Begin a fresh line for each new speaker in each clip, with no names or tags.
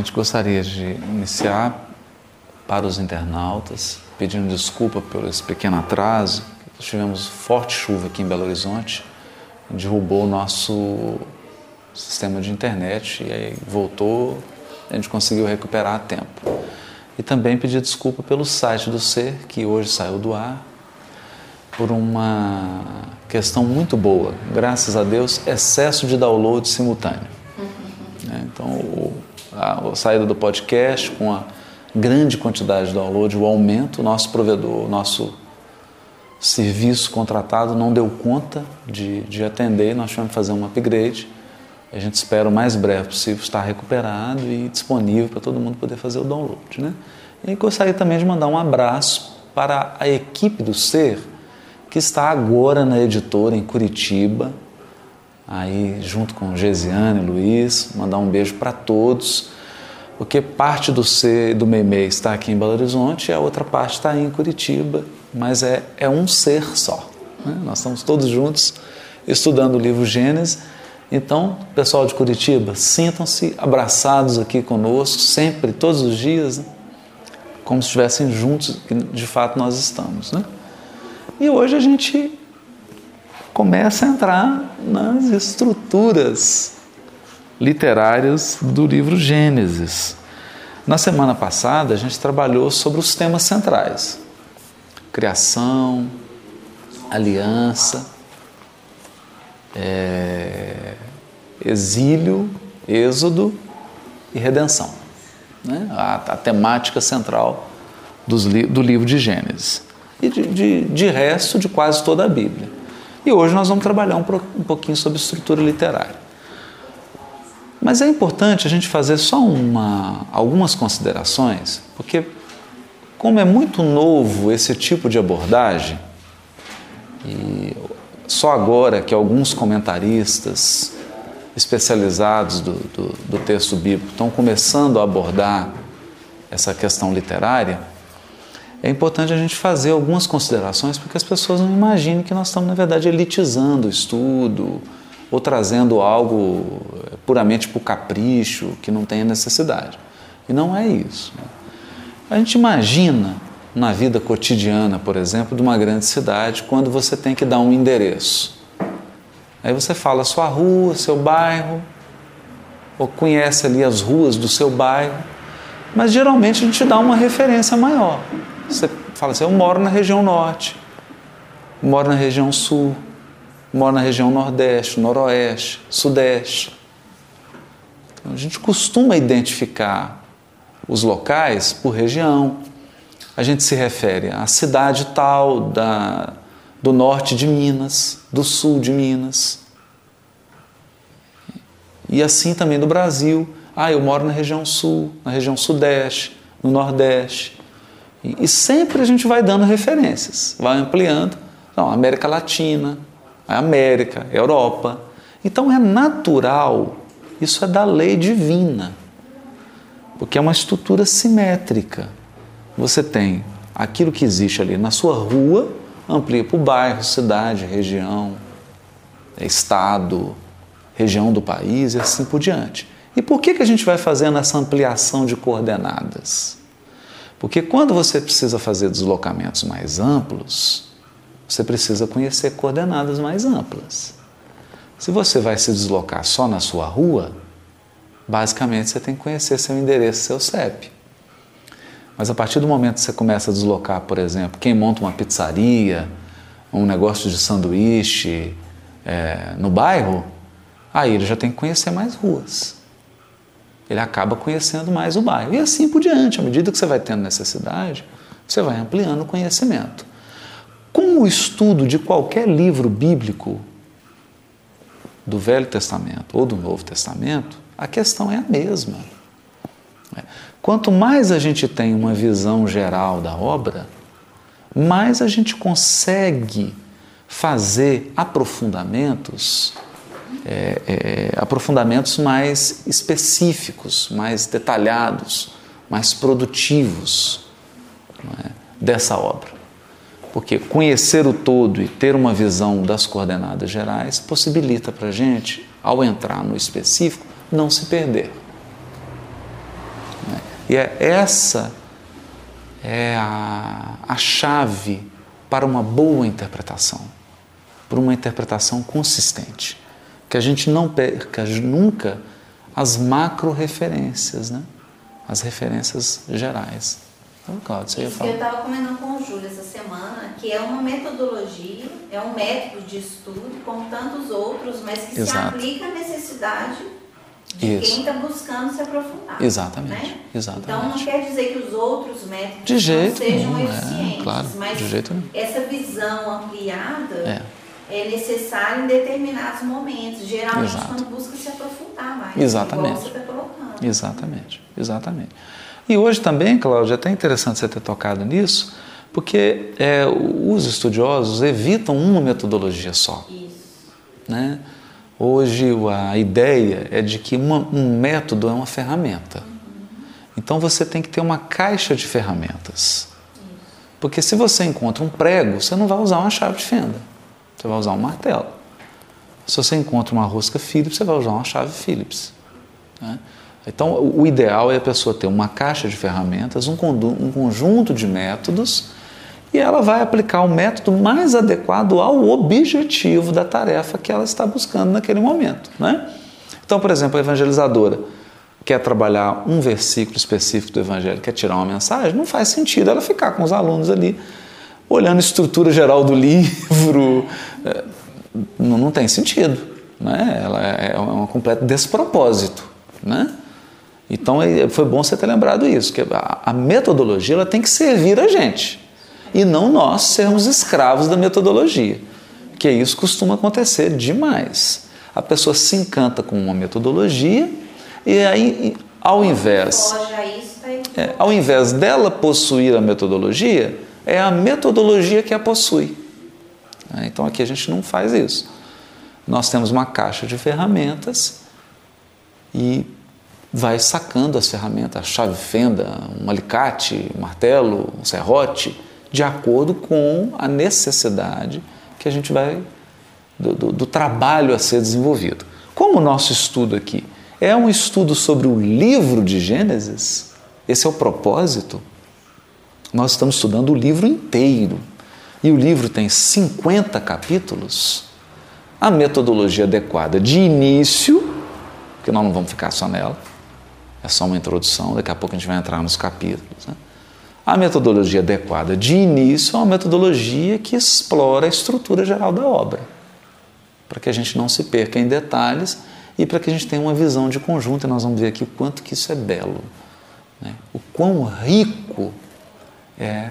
gente gostaria de iniciar para os internautas, pedindo desculpa por esse pequeno atraso. Tivemos forte chuva aqui em Belo Horizonte, derrubou o nosso sistema de internet e aí voltou, a gente conseguiu recuperar a tempo. E também pedir desculpa pelo site do Ser, que hoje saiu do ar, por uma questão muito boa, graças a Deus, excesso de download simultâneo. A saída do podcast com a grande quantidade de download, o aumento, o nosso provedor, o nosso serviço contratado não deu conta de, de atender, nós tivemos que fazer um upgrade. A gente espera o mais breve possível estar recuperado e disponível para todo mundo poder fazer o download. Né? E gostaria também de mandar um abraço para a equipe do Ser, que está agora na editora em Curitiba, aí junto com Gesiane Luiz, mandar um beijo para todos, porque parte do ser do Meimei está aqui em Belo Horizonte e a outra parte está em Curitiba, mas é, é um ser só. Né? Nós estamos todos juntos estudando o livro Gênesis. Então, pessoal de Curitiba, sintam-se abraçados aqui conosco, sempre, todos os dias, né? como se estivessem juntos, que de fato nós estamos. Né? E hoje a gente começa a entrar nas estruturas literárias do livro Gênesis. Na semana passada a gente trabalhou sobre os temas centrais: criação, aliança, é, exílio, êxodo e redenção. Né? A, a temática central dos, do livro de Gênesis e de, de, de, resto de quase toda a Bíblia. E hoje nós vamos trabalhar um, um pouquinho sobre estrutura literária. Mas é importante a gente fazer só uma, algumas considerações, porque, como é muito novo esse tipo de abordagem, e só agora que alguns comentaristas especializados do, do, do texto bíblico estão começando a abordar essa questão literária, é importante a gente fazer algumas considerações para que as pessoas não imaginem que nós estamos, na verdade, elitizando o estudo ou trazendo algo puramente por capricho, que não tenha necessidade. E não é isso. Né? A gente imagina na vida cotidiana, por exemplo, de uma grande cidade, quando você tem que dar um endereço. Aí você fala sua rua, seu bairro, ou conhece ali as ruas do seu bairro, mas geralmente a gente dá uma referência maior. Você fala assim: eu moro na região norte, moro na região sul, moro na região nordeste, noroeste, sudeste. Então, a gente costuma identificar os locais por região. A gente se refere à cidade tal da, do norte de Minas, do sul de Minas. E assim também do Brasil. Ah, eu moro na região sul, na região sudeste, no nordeste. E, sempre a gente vai dando referências, vai ampliando. Não, América Latina, América, Europa. Então é natural, isso é da lei divina, porque é uma estrutura simétrica. Você tem aquilo que existe ali na sua rua, amplia para o bairro, cidade, região, estado, região do país e assim por diante. E por que, que a gente vai fazendo essa ampliação de coordenadas? Porque quando você precisa fazer deslocamentos mais amplos, você precisa conhecer coordenadas mais amplas. Se você vai se deslocar só na sua rua, basicamente você tem que conhecer seu endereço, seu CEP. Mas a partir do momento que você começa a deslocar, por exemplo, quem monta uma pizzaria, um negócio de sanduíche é, no bairro, aí ele já tem que conhecer mais ruas ele acaba conhecendo mais o bairro. E assim por diante, à medida que você vai tendo necessidade, você vai ampliando o conhecimento. Com o estudo de qualquer livro bíblico, do Velho Testamento ou do Novo Testamento, a questão é a mesma. Quanto mais a gente tem uma visão geral da obra, mais a gente consegue fazer aprofundamentos é, é, aprofundamentos mais específicos, mais detalhados, mais produtivos é, dessa obra. Porque conhecer o todo e ter uma visão das coordenadas gerais possibilita para a gente, ao entrar no específico, não se perder. E é essa é a, a chave para uma boa interpretação, para uma interpretação consistente. Que a gente não perca nunca as macro-referências, né? as referências gerais.
Então, Cláudio, você ia falar. Eu estava comentando com o Júlio essa semana que é uma metodologia, é um método de estudo, como tantos outros, mas que Exato. se aplica à necessidade de Isso. quem está buscando se aprofundar.
Exatamente.
Né?
Exatamente.
Então não quer dizer que os outros métodos
de jeito
não sejam
nenhum,
eficientes,
é, claro,
mas
de jeito nenhum.
essa visão ampliada é. É necessária em determinados momentos, geralmente Exato. quando busca se aprofundar mais.
Exatamente.
você está colocando.
Exatamente, exatamente. E hoje também, Cláudia, é até interessante você ter tocado nisso, porque é, os estudiosos evitam uma metodologia só.
Isso.
Né? Hoje a ideia é de que uma, um método é uma ferramenta. Então você tem que ter uma caixa de ferramentas. Porque se você encontra um prego, você não vai usar uma chave de fenda, você vai usar um martelo. Se você encontra uma rosca Phillips, você vai usar uma chave Phillips. Né? Então, o ideal é a pessoa ter uma caixa de ferramentas, um, um conjunto de métodos, e ela vai aplicar o método mais adequado ao objetivo da tarefa que ela está buscando naquele momento. Né? Então, por exemplo, a evangelizadora quer trabalhar um versículo específico do Evangelho, quer tirar uma mensagem, não faz sentido ela ficar com os alunos ali olhando a estrutura geral do livro. É, não, não tem sentido. Né? Ela é, é um completo despropósito. Né? Então é, foi bom você ter lembrado isso, que a metodologia ela tem que servir a gente e não nós sermos escravos da metodologia, que isso costuma acontecer demais. A pessoa se encanta com uma metodologia e aí, ao invés, é, ao invés dela possuir a metodologia, é a metodologia que a possui. É, então aqui a gente não faz isso. Nós temos uma caixa de ferramentas e vai sacando as ferramentas, a chave fenda, um alicate, um martelo, um serrote, de acordo com a necessidade que a gente vai do, do, do trabalho a ser desenvolvido. Como o nosso estudo aqui é um estudo sobre o livro de Gênesis, esse é o propósito. Nós estamos estudando o livro inteiro. E o livro tem 50 capítulos. A metodologia adequada de início, que nós não vamos ficar só nela, é só uma introdução, daqui a pouco a gente vai entrar nos capítulos. Né? A metodologia adequada de início é uma metodologia que explora a estrutura geral da obra, para que a gente não se perca em detalhes e para que a gente tenha uma visão de conjunto. E nós vamos ver aqui o quanto que isso é belo, né? o quão rico é,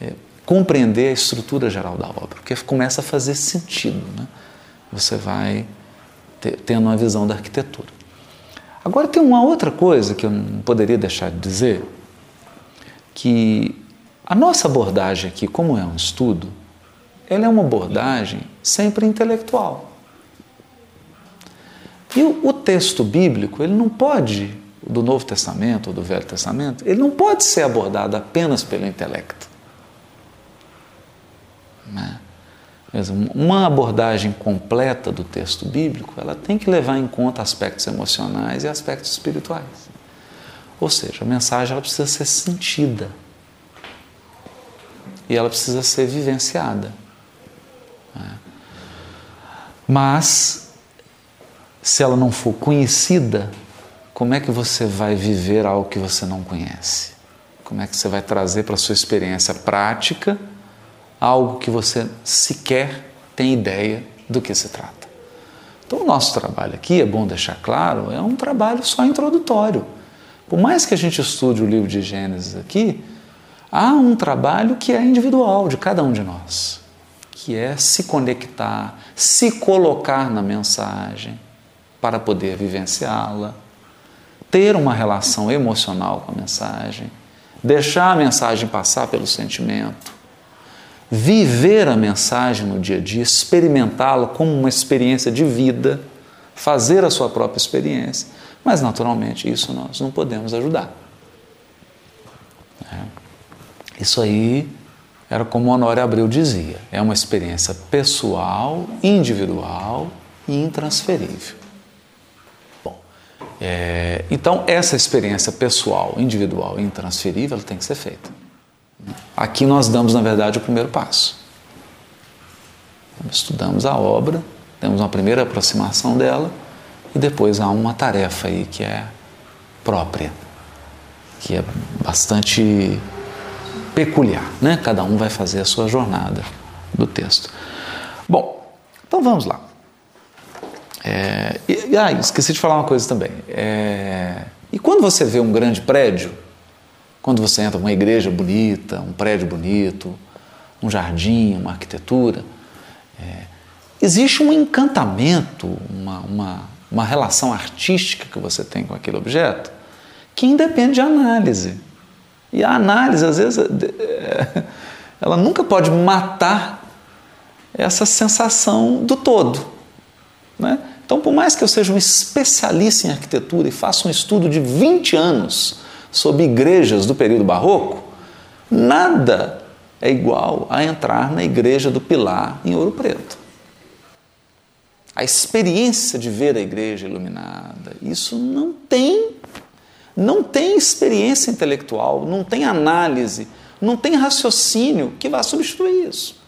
é, compreender a estrutura geral da obra, porque começa a fazer sentido. Né? Você vai ter, tendo uma visão da arquitetura. Agora tem uma outra coisa que eu não poderia deixar de dizer, que a nossa abordagem aqui, como é um estudo, ela é uma abordagem sempre intelectual. E o, o texto bíblico, ele não pode, do Novo Testamento ou do Velho Testamento, ele não pode ser abordado apenas pelo intelecto. Né? Uma abordagem completa do texto bíblico, ela tem que levar em conta aspectos emocionais e aspectos espirituais. Ou seja, a mensagem ela precisa ser sentida e ela precisa ser vivenciada. Né? Mas, se ela não for conhecida, como é que você vai viver algo que você não conhece? Como é que você vai trazer para a sua experiência prática? algo que você sequer tem ideia do que se trata. Então, o nosso trabalho aqui, é bom deixar claro, é um trabalho só introdutório. Por mais que a gente estude o livro de Gênesis aqui, há um trabalho que é individual de cada um de nós, que é se conectar, se colocar na mensagem para poder vivenciá-la, ter uma relação emocional com a mensagem, deixar a mensagem passar pelo sentimento, viver a mensagem no dia a dia, experimentá-la como uma experiência de vida, fazer a sua própria experiência, mas naturalmente isso nós não podemos ajudar. É. Isso aí era como Honório Abreu dizia: é uma experiência pessoal, individual e intransferível. É, então, essa experiência pessoal, individual e intransferível tem que ser feita. Aqui nós damos, na verdade, o primeiro passo. Estudamos a obra, temos uma primeira aproximação dela e depois há uma tarefa aí que é própria, que é bastante peculiar, né? Cada um vai fazer a sua jornada do texto. Bom, então vamos lá. É, e, ah, esqueci de falar uma coisa também. É, e quando você vê um grande prédio, quando você entra numa igreja bonita, um prédio bonito, um jardim, uma arquitetura, é, existe um encantamento, uma, uma, uma relação artística que você tem com aquele objeto que independe de análise. E a análise, às vezes, é, ela nunca pode matar essa sensação do todo. Né? Então, por mais que eu seja um especialista em arquitetura e faça um estudo de 20 anos sobre igrejas do período barroco, nada é igual a entrar na igreja do Pilar em Ouro Preto. A experiência de ver a igreja iluminada, isso não tem não tem experiência intelectual, não tem análise, não tem raciocínio que vá substituir isso.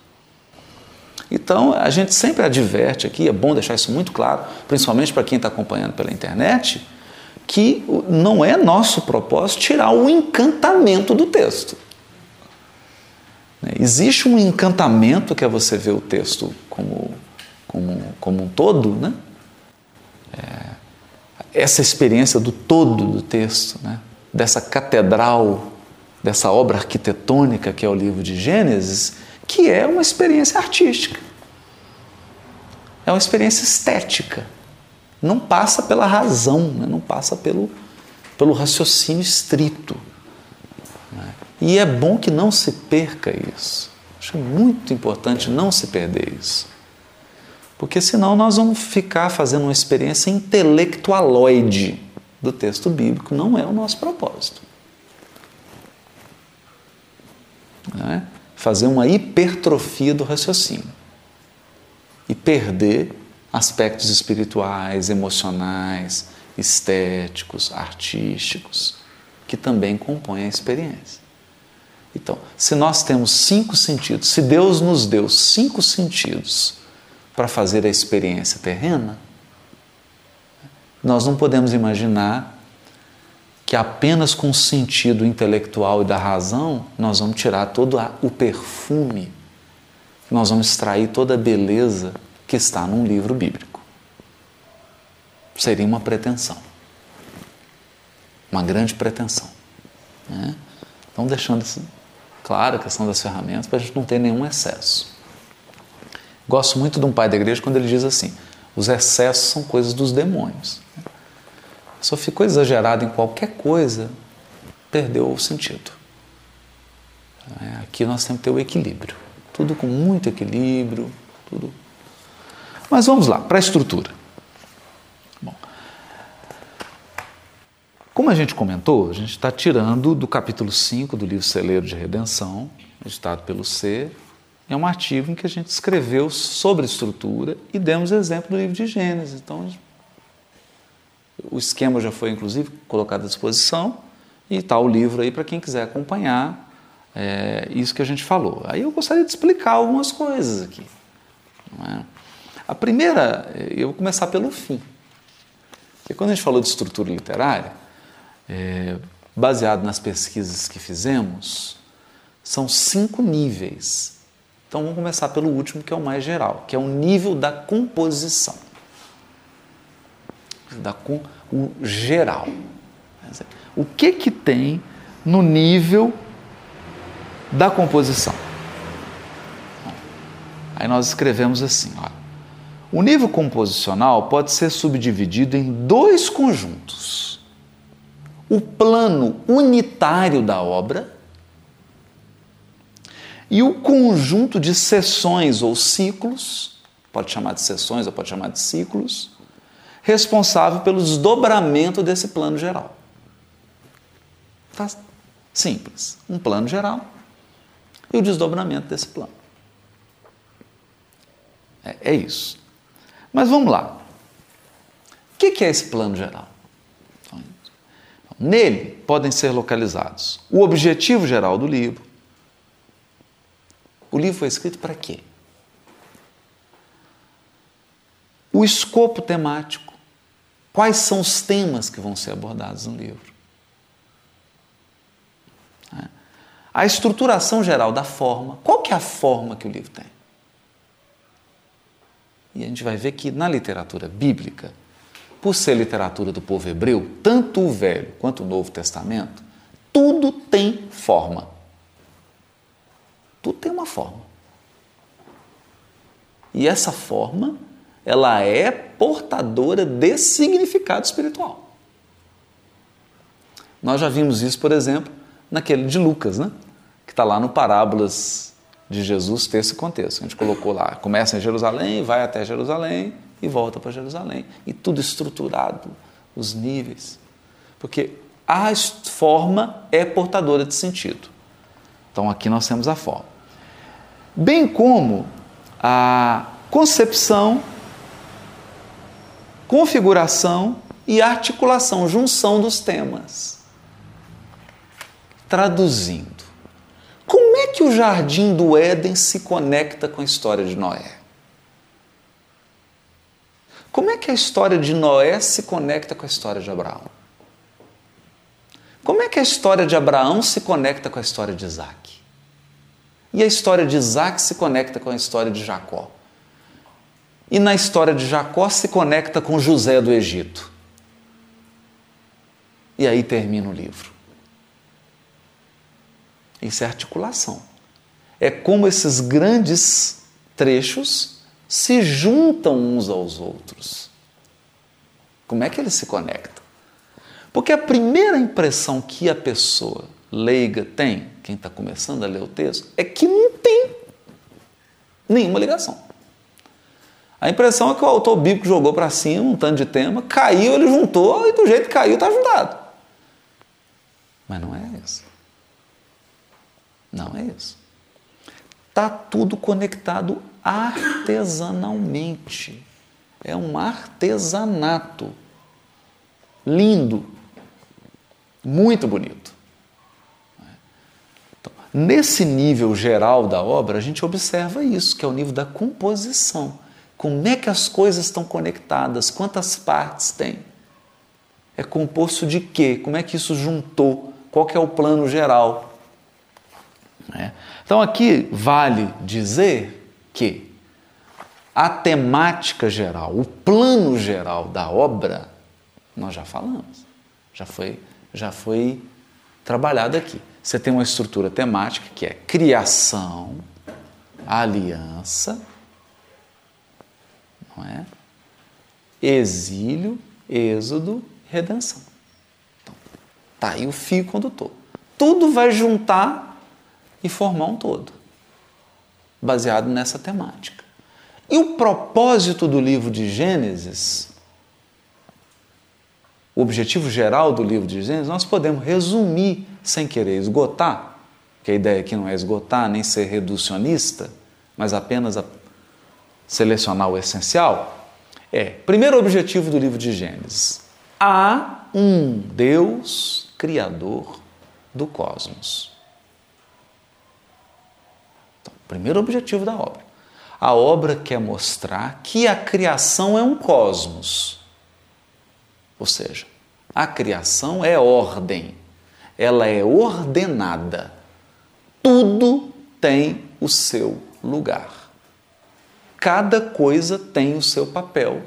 Então, a gente sempre adverte aqui, é bom deixar isso muito claro, principalmente para quem está acompanhando pela internet, que não é nosso propósito tirar o encantamento do texto. Existe um encantamento que é você ver o texto como, como, como um todo, né? É, essa experiência do todo do texto, né? dessa catedral, dessa obra arquitetônica que é o livro de Gênesis, que é uma experiência artística. É uma experiência estética. Não passa pela razão, né? não passa pelo, pelo raciocínio estrito. Né? E é bom que não se perca isso. Acho muito importante não se perder isso. Porque senão nós vamos ficar fazendo uma experiência intelectualoide do texto bíblico. Não é o nosso propósito. É? Fazer uma hipertrofia do raciocínio e perder aspectos espirituais, emocionais, estéticos, artísticos, que também compõem a experiência. Então, se nós temos cinco sentidos, se Deus nos deu cinco sentidos para fazer a experiência terrena, nós não podemos imaginar que apenas com o sentido intelectual e da razão nós vamos tirar todo o perfume, nós vamos extrair toda a beleza que está num livro bíblico. Seria uma pretensão, uma grande pretensão. Né? Então, deixando claro a questão das ferramentas para a gente não ter nenhum excesso. Gosto muito de um pai da igreja quando ele diz assim: os excessos são coisas dos demônios. Só ficou exagerado em qualquer coisa, perdeu o sentido. É, aqui nós temos que ter o equilíbrio. Tudo com muito equilíbrio, tudo. Mas vamos lá, para a estrutura. Bom, como a gente comentou, a gente está tirando do capítulo 5 do livro Celeiro de Redenção, editado pelo C, é um artigo em que a gente escreveu sobre estrutura e demos exemplo do livro de Gênesis. Então, o esquema já foi, inclusive, colocado à disposição e está o livro aí para quem quiser acompanhar é, isso que a gente falou. Aí eu gostaria de explicar algumas coisas aqui. É? A primeira, eu vou começar pelo fim. Porque quando a gente falou de estrutura literária, é, baseado nas pesquisas que fizemos, são cinco níveis então vamos começar pelo último, que é o mais geral, que é o nível da composição. Da com, o geral. O que que tem no nível da composição? Aí nós escrevemos assim. O nível composicional pode ser subdividido em dois conjuntos. O plano unitário da obra e o conjunto de sessões ou ciclos, pode chamar de sessões ou pode chamar de ciclos, responsável pelo desdobramento desse plano geral. Tá simples. Um plano geral e o desdobramento desse plano. É, é isso. Mas vamos lá. O que é esse plano geral? Nele podem ser localizados o objetivo geral do livro. O livro foi escrito para quê? O escopo temático. Quais são os temas que vão ser abordados no livro? É. A estruturação geral da forma. Qual que é a forma que o livro tem? E a gente vai ver que na literatura bíblica, por ser literatura do povo hebreu, tanto o Velho quanto o Novo Testamento, tudo tem forma. Tudo tem uma forma. E essa forma, ela é portadora de significado espiritual. Nós já vimos isso, por exemplo, naquele de Lucas, né? que está lá no Parábolas de Jesus, texto e contexto. A gente colocou lá, começa em Jerusalém, vai até Jerusalém e volta para Jerusalém. E tudo estruturado, os níveis. Porque a forma é portadora de sentido. Então aqui nós temos a forma. Bem como a concepção, configuração e articulação, junção dos temas. Traduzindo, como é que o jardim do Éden se conecta com a história de Noé? Como é que a história de Noé se conecta com a história de Abraão? Como é que a história de Abraão se conecta com a história de Isaac? E a história de Isaac se conecta com a história de Jacó? E na história de Jacó se conecta com José do Egito? E aí termina o livro. Isso é articulação. É como esses grandes trechos se juntam uns aos outros. Como é que eles se conectam? Porque a primeira impressão que a pessoa leiga tem, quem está começando a ler o texto, é que não tem nenhuma ligação. A impressão é que o autor bíblico jogou para cima um tanto de tema, caiu, ele juntou e do jeito que caiu está juntado. Mas não é isso. Não é isso. Está tudo conectado artesanalmente. É um artesanato. Lindo. Muito bonito. Então, nesse nível geral da obra, a gente observa isso, que é o nível da composição. Como é que as coisas estão conectadas? Quantas partes tem? É composto de quê? Como é que isso juntou? Qual é o plano geral? Né? Então aqui vale dizer que a temática geral, o plano geral da obra, nós já falamos, já foi, já foi trabalhado aqui. Você tem uma estrutura temática que é criação, aliança, não é? Exílio, êxodo, redenção. Então, tá aí o fio condutor. Tudo vai juntar e formar um todo, baseado nessa temática. E o propósito do livro de Gênesis, o objetivo geral do livro de Gênesis, nós podemos resumir sem querer esgotar, que a ideia aqui não é esgotar nem ser reducionista, mas apenas selecionar o essencial. É, primeiro objetivo do livro de Gênesis: há um Deus criador do cosmos. Primeiro objetivo da obra. A obra quer mostrar que a criação é um cosmos. Ou seja, a criação é ordem, ela é ordenada. Tudo tem o seu lugar. Cada coisa tem o seu papel.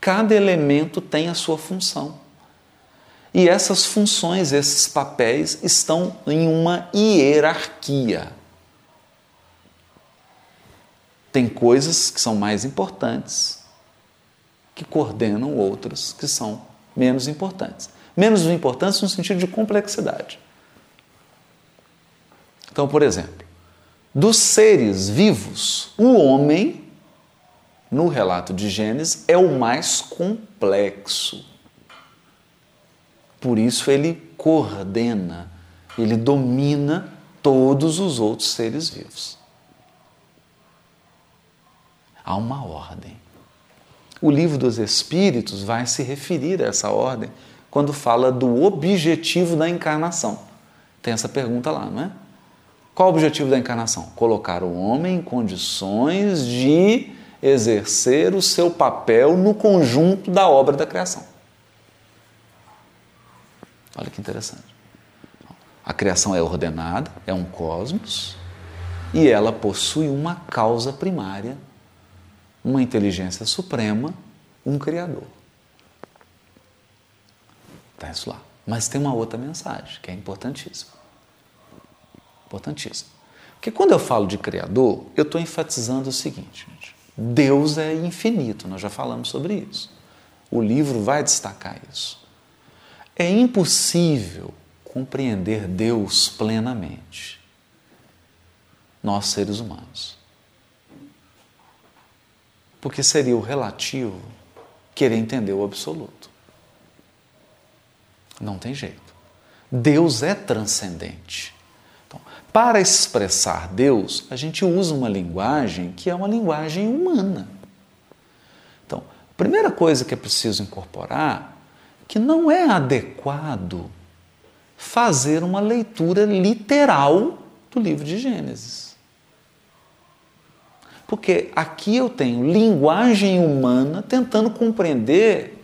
Cada elemento tem a sua função. E essas funções, esses papéis estão em uma hierarquia. Tem coisas que são mais importantes que coordenam outras que são menos importantes. Menos importantes no sentido de complexidade. Então, por exemplo, dos seres vivos, o homem, no relato de Gênesis, é o mais complexo. Por isso ele coordena, ele domina todos os outros seres vivos há uma ordem. O livro dos Espíritos vai se referir a essa ordem quando fala do objetivo da encarnação. Tem essa pergunta lá, não é? Qual o objetivo da encarnação? Colocar o homem em condições de exercer o seu papel no conjunto da obra da criação. Olha que interessante. A criação é ordenada, é um cosmos, e ela possui uma causa primária, uma inteligência suprema, um Criador. Está isso lá. Mas tem uma outra mensagem que é importantíssima. Importantíssima. Porque quando eu falo de Criador, eu estou enfatizando o seguinte, gente. Deus é infinito, nós já falamos sobre isso. O livro vai destacar isso. É impossível compreender Deus plenamente, nós seres humanos. Porque seria o relativo querer entender o absoluto. Não tem jeito. Deus é transcendente. Para expressar Deus, a gente usa uma linguagem que é uma linguagem humana. Então, a primeira coisa que é preciso incorporar é que não é adequado fazer uma leitura literal do livro de Gênesis. Porque aqui eu tenho linguagem humana tentando compreender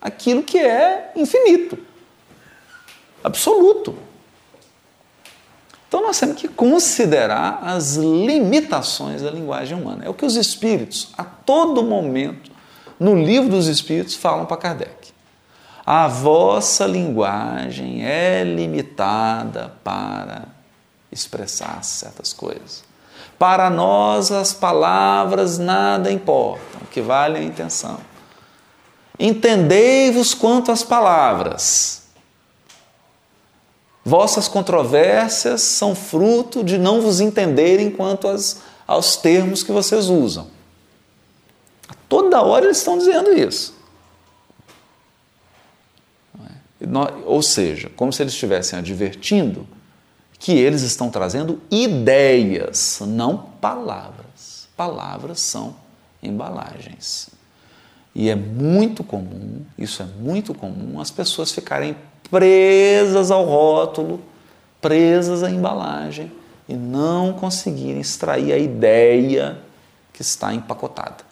aquilo que é infinito, absoluto. Então nós temos que considerar as limitações da linguagem humana. É o que os espíritos, a todo momento, no livro dos espíritos, falam para Kardec. A vossa linguagem é limitada para expressar certas coisas. Para nós, as palavras nada importam, o que vale é a intenção. Entendei-vos quanto às palavras. Vossas controvérsias são fruto de não vos entenderem quanto aos termos que vocês usam. Toda hora eles estão dizendo isso. Ou seja, como se eles estivessem advertindo que eles estão trazendo ideias, não palavras. Palavras são embalagens. E é muito comum, isso é muito comum, as pessoas ficarem presas ao rótulo, presas à embalagem e não conseguirem extrair a ideia que está empacotada.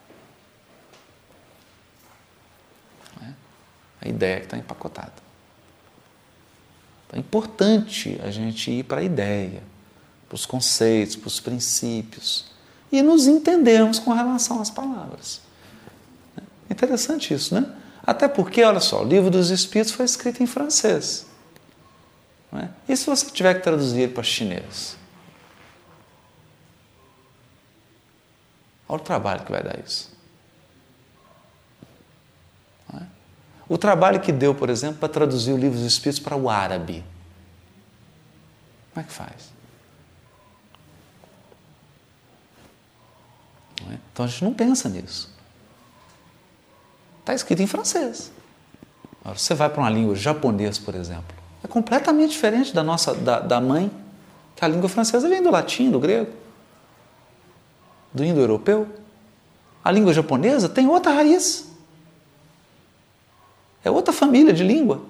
É? A ideia que está empacotada. Então é importante a gente ir para a ideia, para os conceitos, para os princípios e nos entendermos com relação às palavras. Interessante isso, né? Até porque, olha só, o livro dos Espíritos foi escrito em francês. É? E se você tiver que traduzir para chinês? Olha o trabalho que vai dar isso. É? O trabalho que deu, por exemplo, para traduzir o livro dos Espíritos para o árabe. Como é que faz? É? Então a gente não pensa nisso. Está escrito em francês. Agora, você vai para uma língua japonesa, por exemplo, é completamente diferente da nossa da, da mãe, que a língua francesa vem do latim, do grego, do indo-europeu. A língua japonesa tem outra raiz. É outra família de língua.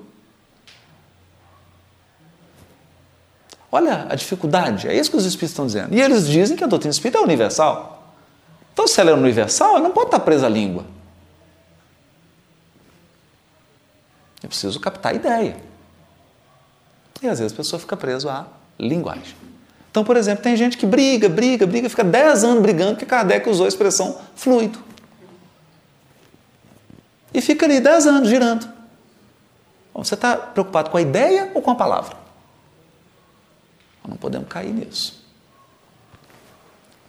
Olha a dificuldade, é isso que os espíritos estão dizendo. E eles dizem que a doutrina espírita é universal. Então, se ela é universal, ela não pode estar presa à língua. Eu preciso captar a ideia. E às vezes a pessoa fica preso à linguagem. Então, por exemplo, tem gente que briga, briga, briga, fica 10 anos brigando porque Kardec usou a expressão fluido. E fica ali 10 anos girando. Você está preocupado com a ideia ou com a palavra? Não podemos cair nisso.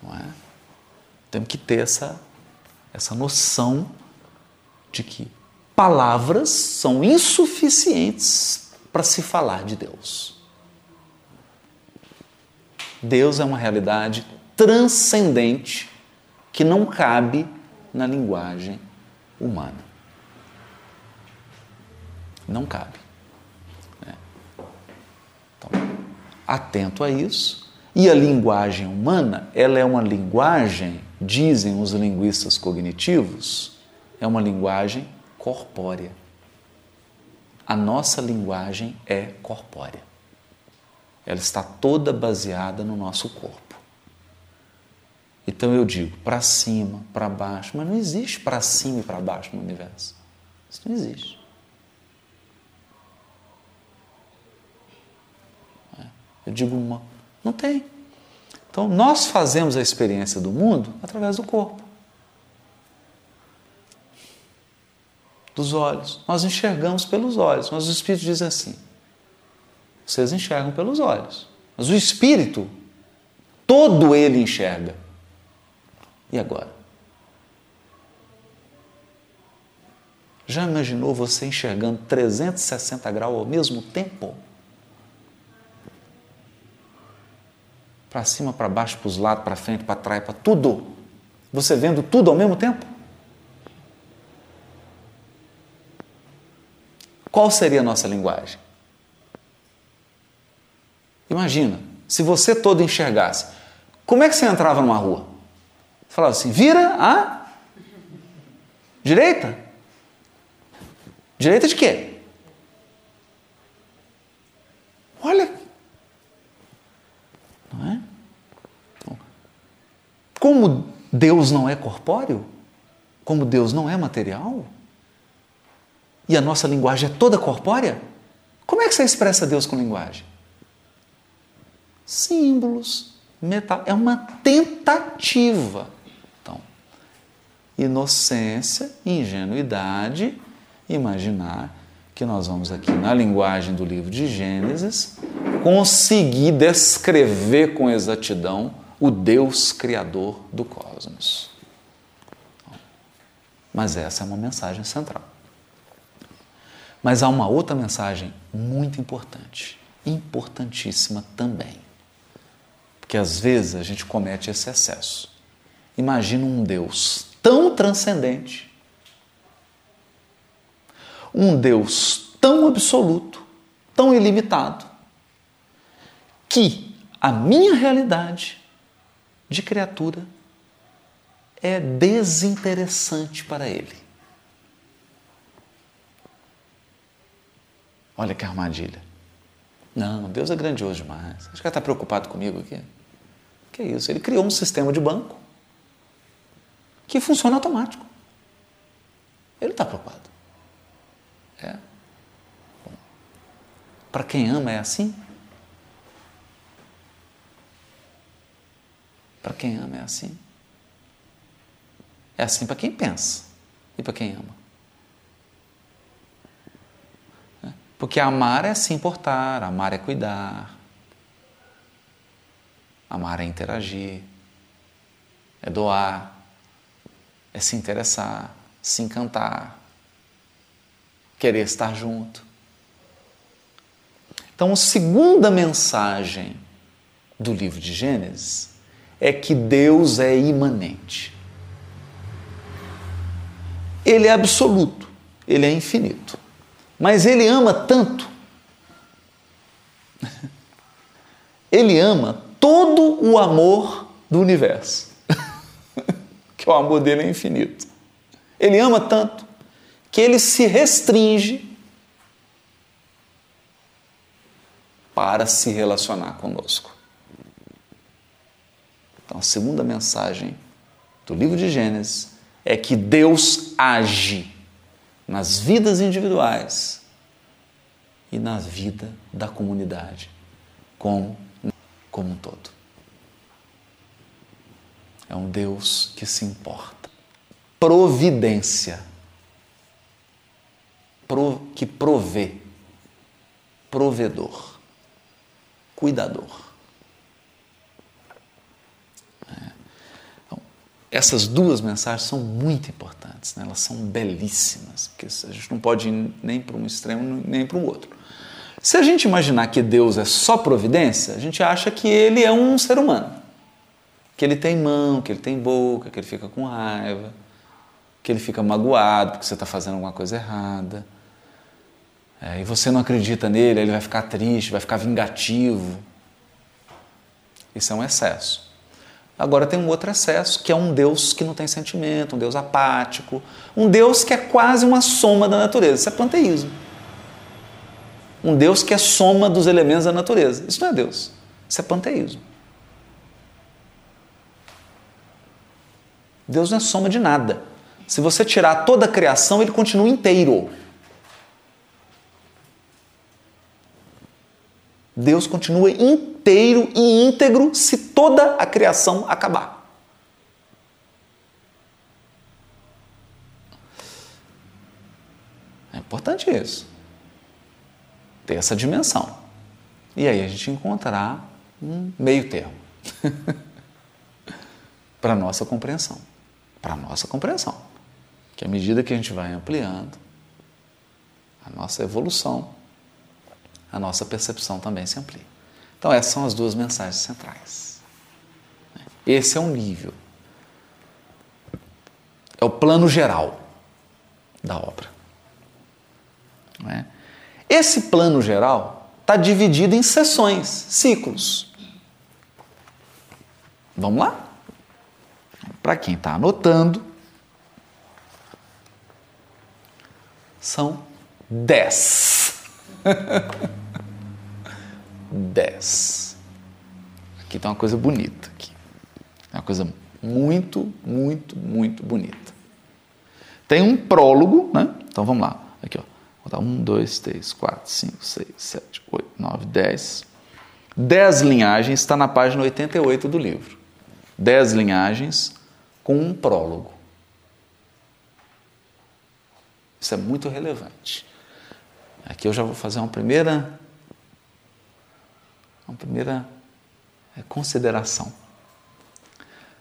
Não é? Temos que ter essa, essa noção de que palavras são insuficientes para se falar de Deus. Deus é uma realidade transcendente que não cabe na linguagem humana. Não cabe. Né? Então, atento a isso. E a linguagem humana, ela é uma linguagem, dizem os linguistas cognitivos, é uma linguagem corpórea. a nossa linguagem é corpórea. Ela está toda baseada no nosso corpo. Então eu digo para cima, para baixo, mas não existe para cima e para baixo no universo. Isso não existe. É. Eu digo uma, não tem. Então nós fazemos a experiência do mundo através do corpo. Dos olhos. Nós enxergamos pelos olhos, mas o Espírito diz assim: vocês enxergam pelos olhos, mas o Espírito, todo ele enxerga. E agora? Já imaginou você enxergando 360 graus ao mesmo tempo? Para cima, para baixo, para os lados, para frente, para trás, para tudo. Você vendo tudo ao mesmo tempo? Qual seria a nossa linguagem? Imagina, se você todo enxergasse, como é que você entrava numa rua? Falava assim: vira a direita. Direita de quê? Olha. Não é? Como Deus não é corpóreo, como Deus não é material, e a nossa linguagem é toda corpórea, como é que você expressa Deus com linguagem? Símbolos, metal. É uma tentativa. Então, inocência, ingenuidade, imaginar que nós vamos aqui na linguagem do livro de Gênesis conseguir descrever com exatidão o Deus criador do cosmos. Mas essa é uma mensagem central. Mas há uma outra mensagem muito importante, importantíssima também. Porque às vezes a gente comete esse excesso. Imagina um Deus tão transcendente, um Deus tão absoluto, tão ilimitado, que a minha realidade de criatura é desinteressante para ele. Olha que armadilha. Não, Deus é grandioso demais. Acho que está preocupado comigo aqui. Que isso? Ele criou um sistema de banco que funciona automático. Ele está preocupado. É. Para quem ama é assim? Para quem ama é assim? É assim para quem pensa e para quem ama. Porque amar é se importar, amar é cuidar, amar é interagir, é doar, é se interessar, se encantar, querer estar junto. Então, a segunda mensagem do livro de Gênesis é que Deus é imanente. Ele é absoluto, ele é infinito. Mas ele ama tanto. Ele ama todo o amor do universo. que o amor dele é infinito. Ele ama tanto que ele se restringe para se relacionar conosco. Então, a segunda mensagem do livro de Gênesis é que Deus age nas vidas individuais e na vida da comunidade como, como um todo. É um Deus que se importa. Providência. Pro, que provê. Provedor. Cuidador. Essas duas mensagens são muito importantes, né? elas são belíssimas, porque a gente não pode ir nem para um extremo nem para o outro. Se a gente imaginar que Deus é só providência, a gente acha que ele é um ser humano, que ele tem mão, que ele tem boca, que ele fica com raiva, que ele fica magoado porque você está fazendo alguma coisa errada. É, e você não acredita nele, ele vai ficar triste, vai ficar vingativo. Isso é um excesso. Agora tem um outro excesso, que é um Deus que não tem sentimento, um Deus apático, um Deus que é quase uma soma da natureza. Isso é panteísmo. um Deus que é soma dos elementos da natureza. Isso não é Deus. Isso é panteísmo. Deus não é soma de nada. Se você tirar toda a criação, ele continua inteiro. Deus continua inteiro e íntegro se toda a criação acabar. É importante isso. Ter essa dimensão. E aí a gente encontrar um meio termo para nossa compreensão. Para nossa compreensão. Que à medida que a gente vai ampliando a nossa evolução, a nossa percepção também se amplia. Então, essas são as duas mensagens centrais. Esse é um nível. É o plano geral da obra. É? Esse plano geral está dividido em sessões, ciclos. Vamos lá? Para quem está anotando, são dez. 10. Aqui tem uma coisa bonita. Aqui. É uma coisa muito, muito, muito bonita. Tem um prólogo, né? Então vamos lá. Aqui, ó. Vou dar 1, 2, 3, 4, 5, 6, 7, 8, 9, 10. 10 linhagens, está na página 88 do livro. 10 linhagens com um prólogo. Isso é muito relevante. Aqui eu já vou fazer uma primeira uma primeira é, consideração.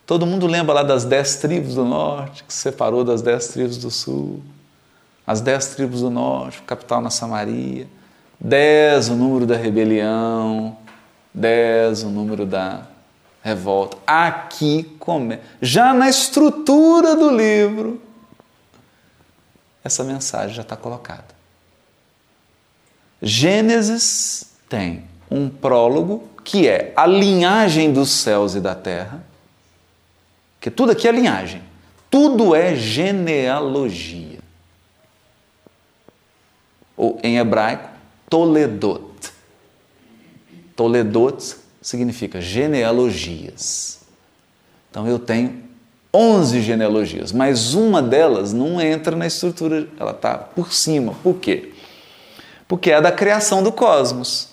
Todo mundo lembra lá das dez tribos do norte, que se separou das dez tribos do sul. As dez tribos do norte, capital na Samaria. Dez o número da rebelião. Dez o número da revolta. Aqui come. Já na estrutura do livro, essa mensagem já está colocada. Gênesis tem um prólogo que é a linhagem dos céus e da terra, que tudo aqui é linhagem, tudo é genealogia. Ou em hebraico, Toledot. Toledot significa genealogias. Então eu tenho 11 genealogias, mas uma delas não entra na estrutura, ela está por cima. Por quê? Porque é da criação do cosmos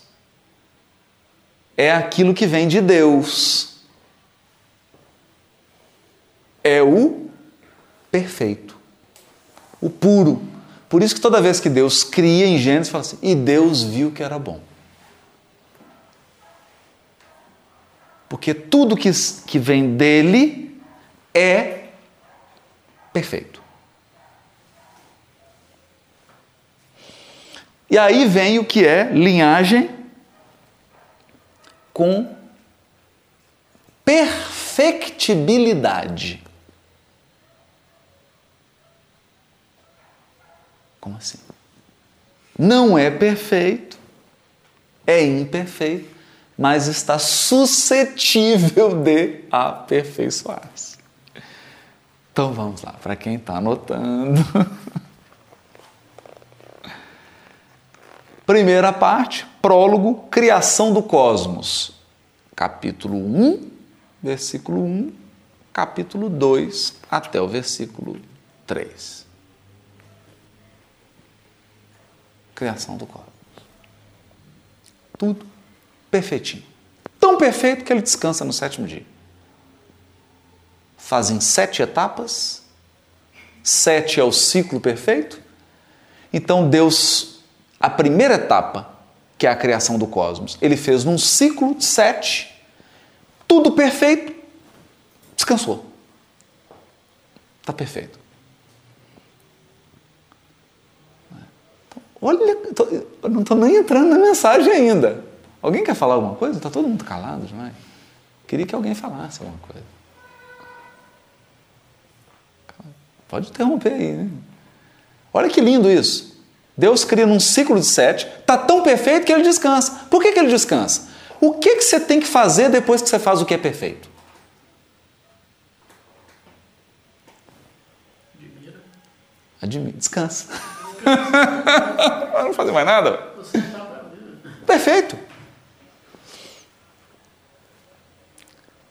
é aquilo que vem de Deus. É o perfeito, o puro. Por isso que toda vez que Deus cria em Gênesis, fala assim: e Deus viu que era bom. Porque tudo que, que vem dele é perfeito. E aí vem o que é linhagem com perfectibilidade. Como assim? Não é perfeito, é imperfeito, mas está suscetível de aperfeiçoar-se. Então vamos lá, para quem está anotando. Primeira parte, prólogo, criação do cosmos. Capítulo 1, versículo 1, capítulo 2, até o versículo 3. Criação do cosmos. Tudo perfeitinho. Tão perfeito que ele descansa no sétimo dia. Fazem sete etapas. Sete é o ciclo perfeito. Então Deus a primeira etapa, que é a criação do cosmos, ele fez num ciclo de sete, tudo perfeito, descansou. Está perfeito. Então, olha, tô, eu não estou nem entrando na mensagem ainda. Alguém quer falar alguma coisa? Está todo mundo calado demais. Queria que alguém falasse alguma coisa. Pode interromper aí, né? Olha que lindo isso. Deus cria num ciclo de sete, está tão perfeito que ele descansa. Por que, que ele descansa? O que, que você tem que fazer depois que você faz o que é perfeito? Admira. Descansa. não fazer mais nada? Perfeito.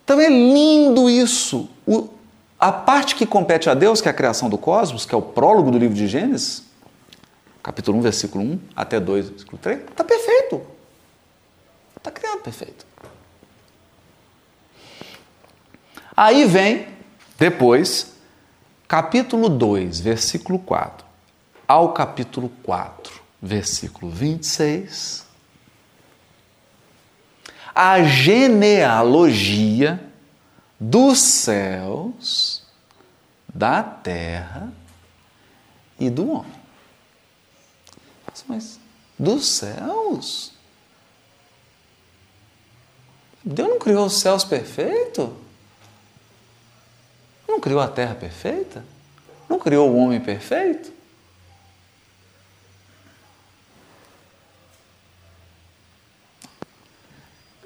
Então é lindo isso. O, a parte que compete a Deus, que é a criação do cosmos, que é o prólogo do livro de Gênesis, capítulo 1, versículo 1 até 2, versículo 3, está perfeito. Está criado perfeito. Aí vem, depois, capítulo 2, versículo 4, ao capítulo 4, versículo 26, a genealogia dos céus, da terra e do homem. Mas dos céus? Deus não criou os céus perfeitos? Não criou a terra perfeita? Não criou o homem perfeito?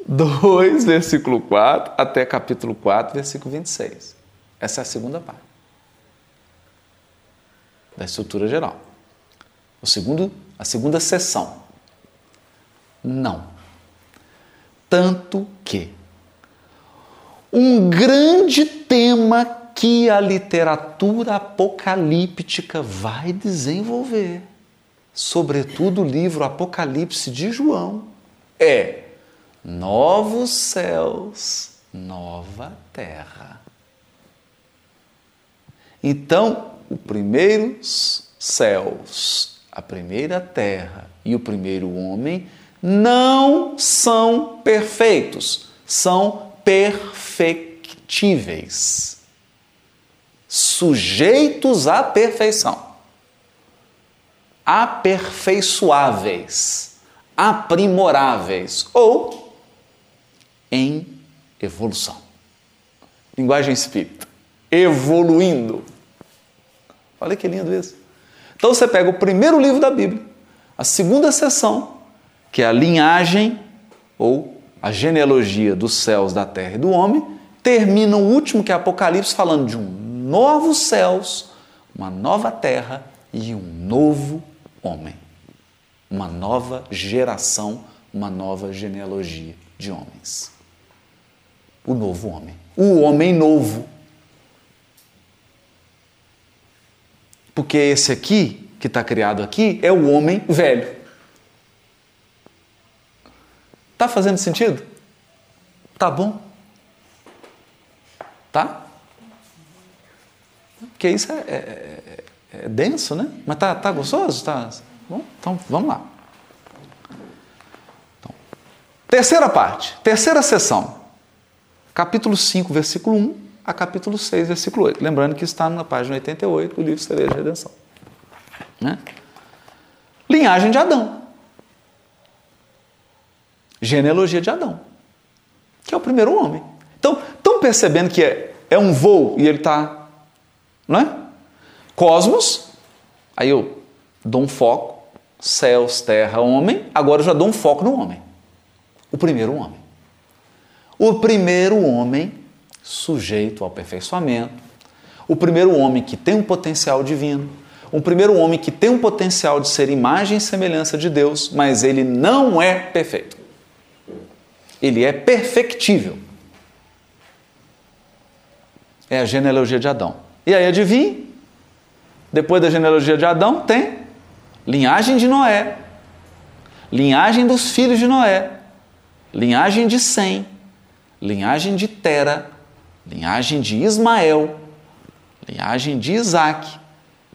2, versículo 4, até capítulo 4, versículo 26. Essa é a segunda parte da estrutura geral. O segundo, a segunda sessão. Não. Tanto que um grande tema que a literatura apocalíptica vai desenvolver, sobretudo o livro Apocalipse de João, é novos céus, nova terra. Então, os primeiros céus, a primeira terra e o primeiro homem não são perfeitos, são perfectíveis, sujeitos à perfeição, aperfeiçoáveis, aprimoráveis ou em evolução. Linguagem espírita. Evoluindo. Olha que lindo isso. Então você pega o primeiro livro da Bíblia, a segunda sessão, que é a linhagem ou a genealogia dos céus, da terra e do homem, termina o último, que é Apocalipse, falando de um novo céus, uma nova terra e um novo homem. Uma nova geração, uma nova genealogia de homens o novo homem. O homem novo. Porque esse aqui, que está criado aqui, é o homem velho. Tá fazendo sentido? Tá bom? Tá? Porque isso é, é, é, é denso, né? Mas tá, tá gostoso? Tá? Bom, então vamos lá. Então, terceira parte, terceira sessão capítulo 5, versículo 1 a capítulo 6, versículo 8. Lembrando que está na página 88 do livro Cereja de Redenção. Né? Linhagem de Adão. Genealogia de Adão, que é o primeiro homem. Então, estão percebendo que é, é um voo e ele está. Não é? Cosmos, aí eu dou um foco, céus, terra, homem, agora eu já dou um foco no homem. O primeiro homem o primeiro homem sujeito ao aperfeiçoamento, o primeiro homem que tem um potencial divino, o primeiro homem que tem um potencial de ser imagem e semelhança de Deus, mas ele não é perfeito. Ele é perfectível. É a genealogia de Adão. E aí, adivinhe? Depois da genealogia de Adão, tem linhagem de Noé, linhagem dos filhos de Noé, linhagem de Sem, linhagem de Tera, linhagem de Ismael, linhagem de Isaac,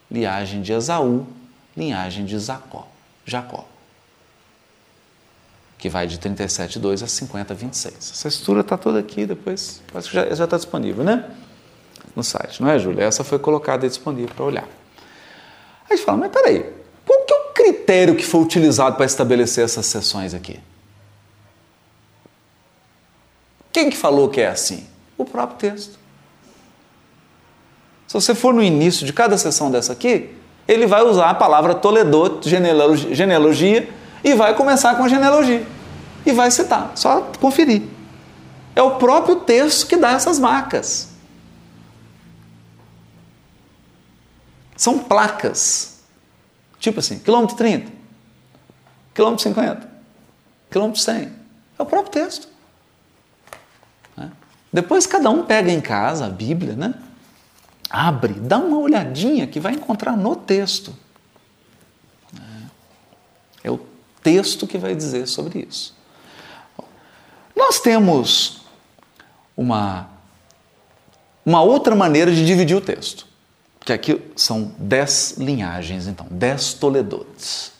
linhagem de Esaú, linhagem de Jacó. Jacó. Que vai de 37,2 a 50, 26. Essa estrutura está toda aqui, depois acho que já está disponível, né? No site, não é, Júlia? Essa foi colocada e disponível para olhar. Aí a gente fala, mas peraí, qual que é o critério que foi utilizado para estabelecer essas sessões aqui? Quem que falou que é assim? O próprio texto. Se você for no início de cada sessão dessa aqui, ele vai usar a palavra Toledot, genealogia, e vai começar com a genealogia. E vai citar, só conferir. É o próprio texto que dá essas marcas. São placas. Tipo assim, quilômetro 30, quilômetro 50, Quilômetro 100. É o próprio texto. Depois cada um pega em casa a Bíblia, né? abre, dá uma olhadinha que vai encontrar no texto. É o texto que vai dizer sobre isso. Nós temos uma, uma outra maneira de dividir o texto. Que aqui são dez linhagens, então, dez Toledotes.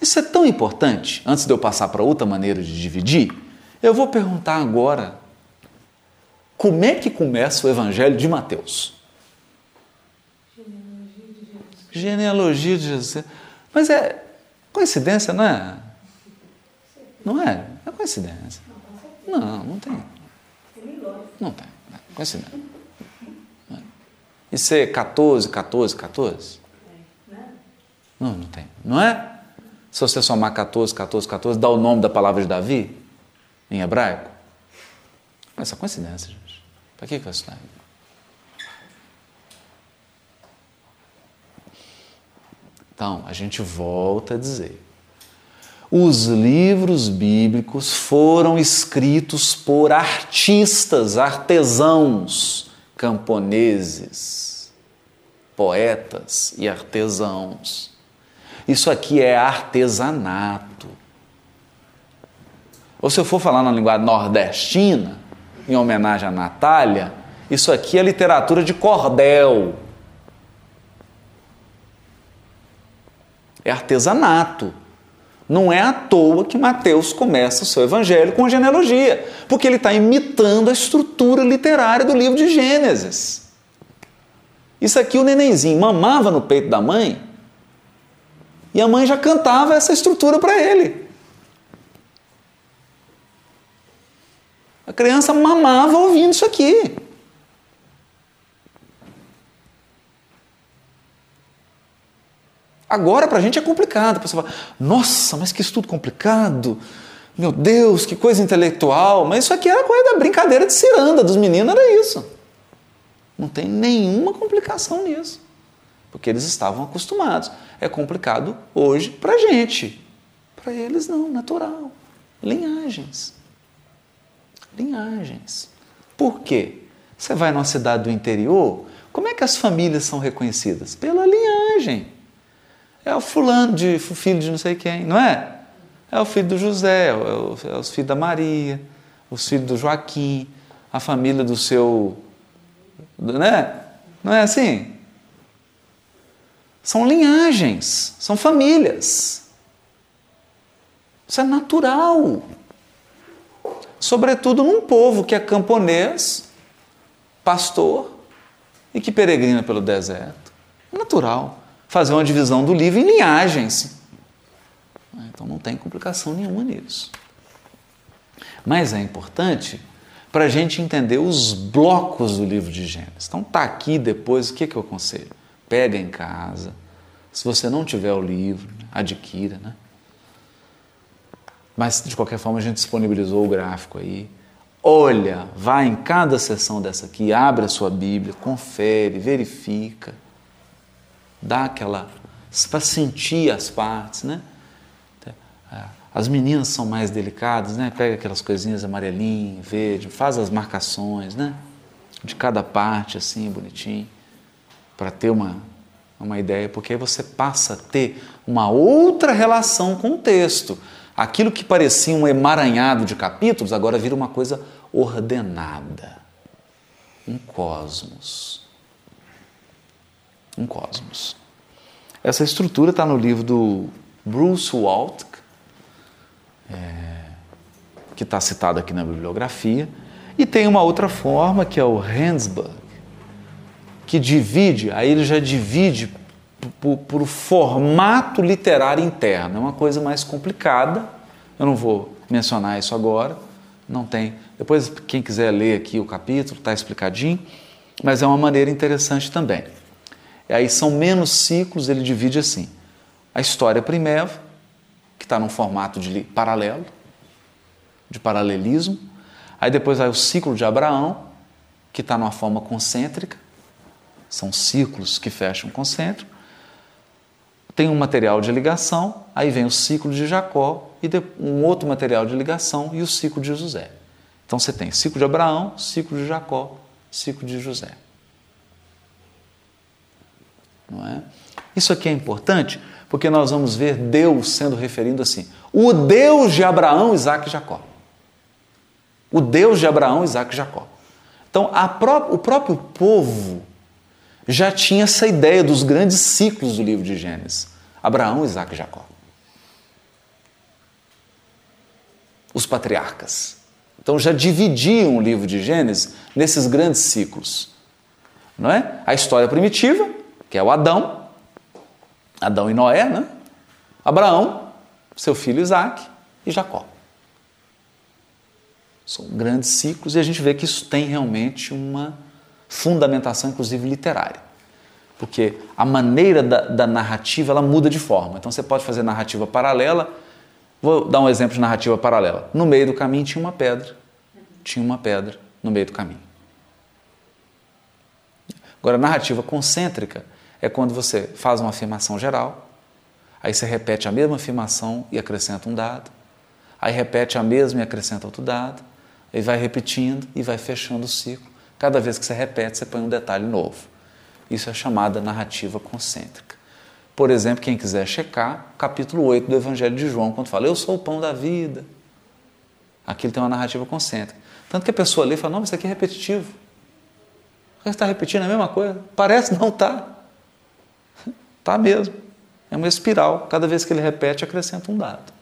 Isso é tão importante, antes de eu passar para outra maneira de dividir, eu vou perguntar agora como é que começa o Evangelho de Mateus? Genealogia de Jesus. Mas é coincidência, não é? Não é? É coincidência. Não, não tem. Não tem. É coincidência. Isso é 14, 14, 14? Não, não tem. Não é? Se você somar 14, 14, 14, dá o nome da palavra de Davi em hebraico? Essa é coincidência. Para que, que vai estudar? Então, a gente volta a dizer: os livros bíblicos foram escritos por artistas, artesãos, camponeses, poetas e artesãos. Isso aqui é artesanato. Ou se eu for falar na linguagem nordestina, em homenagem à Natália, isso aqui é literatura de cordel. É artesanato. Não é à toa que Mateus começa o seu evangelho com a genealogia, porque ele está imitando a estrutura literária do livro de Gênesis. Isso aqui o nenenzinho mamava no peito da mãe e a mãe já cantava essa estrutura para ele. A criança mamava ouvindo isso aqui. Agora, para a gente é complicado. Você fala, nossa, mas que estudo complicado. Meu Deus, que coisa intelectual. Mas isso aqui era coisa da brincadeira de ciranda dos meninos, era isso. Não tem nenhuma complicação nisso. Porque eles estavam acostumados. É complicado hoje para a gente. Para eles, não, natural. Linhagens linhagens. Por quê? Você vai numa cidade do interior, como é que as famílias são reconhecidas? Pela linhagem. É o fulano de filho de não sei quem, não é? É o filho do José, é, o, é os filhos da Maria, os filhos do Joaquim, a família do seu. Né? Não é assim? São linhagens, são famílias. Isso é natural sobretudo num povo que é camponês, pastor e que peregrina pelo deserto. É natural fazer uma divisão do livro em linhagens. Então não tem complicação nenhuma nisso. Mas é importante para a gente entender os blocos do livro de Gênesis. Então tá aqui depois, o que, que eu aconselho? Pega em casa. Se você não tiver o livro, adquira, né? Mas de qualquer forma a gente disponibilizou o gráfico aí. Olha, vai em cada sessão dessa aqui, abre a sua Bíblia, confere, verifica, dá aquela. para sentir as partes, né? As meninas são mais delicadas, né? Pega aquelas coisinhas amarelinho, verde, faz as marcações, né? De cada parte, assim, bonitinho, para ter uma, uma ideia, porque aí você passa a ter uma outra relação com o texto. Aquilo que parecia um emaranhado de capítulos agora vira uma coisa ordenada. Um cosmos. Um cosmos. Essa estrutura está no livro do Bruce Waltke, é, que está citado aqui na bibliografia, e tem uma outra forma que é o Hansberg, que divide, aí ele já divide por, por formato literário interno. É uma coisa mais complicada. Eu não vou mencionar isso agora. Não tem. Depois, quem quiser ler aqui o capítulo, está explicadinho. Mas é uma maneira interessante também. E aí são menos ciclos, ele divide assim. A história primeira, que está num formato de paralelo, de paralelismo. Aí depois vai o ciclo de Abraão, que está numa forma concêntrica. São ciclos que fecham concêntrico. Tem um material de ligação, aí vem o ciclo de Jacó e um outro material de ligação e o ciclo de José. Então você tem ciclo de Abraão, ciclo de Jacó, ciclo de José. Não é? Isso aqui é importante porque nós vamos ver Deus sendo referindo assim: o Deus de Abraão, Isaac e Jacó. O Deus de Abraão, Isaac e Jacó. Então, pró o próprio povo já tinha essa ideia dos grandes ciclos do livro de Gênesis: Abraão, Isaac e Jacó. Os patriarcas. Então já dividiam o livro de Gênesis nesses grandes ciclos. Não é? A história primitiva, que é o Adão, Adão e Noé, né? Abraão, seu filho Isaac e Jacó. São grandes ciclos e a gente vê que isso tem realmente uma fundamentação, inclusive literária. Porque a maneira da, da narrativa ela muda de forma. Então você pode fazer narrativa paralela. Vou dar um exemplo de narrativa paralela. No meio do caminho tinha uma pedra. Tinha uma pedra no meio do caminho. Agora, narrativa concêntrica é quando você faz uma afirmação geral, aí você repete a mesma afirmação e acrescenta um dado, aí repete a mesma e acrescenta outro dado, aí vai repetindo e vai fechando o ciclo. Cada vez que você repete, você põe um detalhe novo. Isso é chamada narrativa concêntrica. Por exemplo, quem quiser checar, capítulo 8 do Evangelho de João, quando fala, eu sou o pão da vida. Aquilo tem uma narrativa concêntrica. Tanto que a pessoa lê e fala, não, isso aqui é repetitivo. Você está repetindo a mesma coisa? Parece, não está. Está mesmo. É uma espiral. Cada vez que ele repete, acrescenta um dado.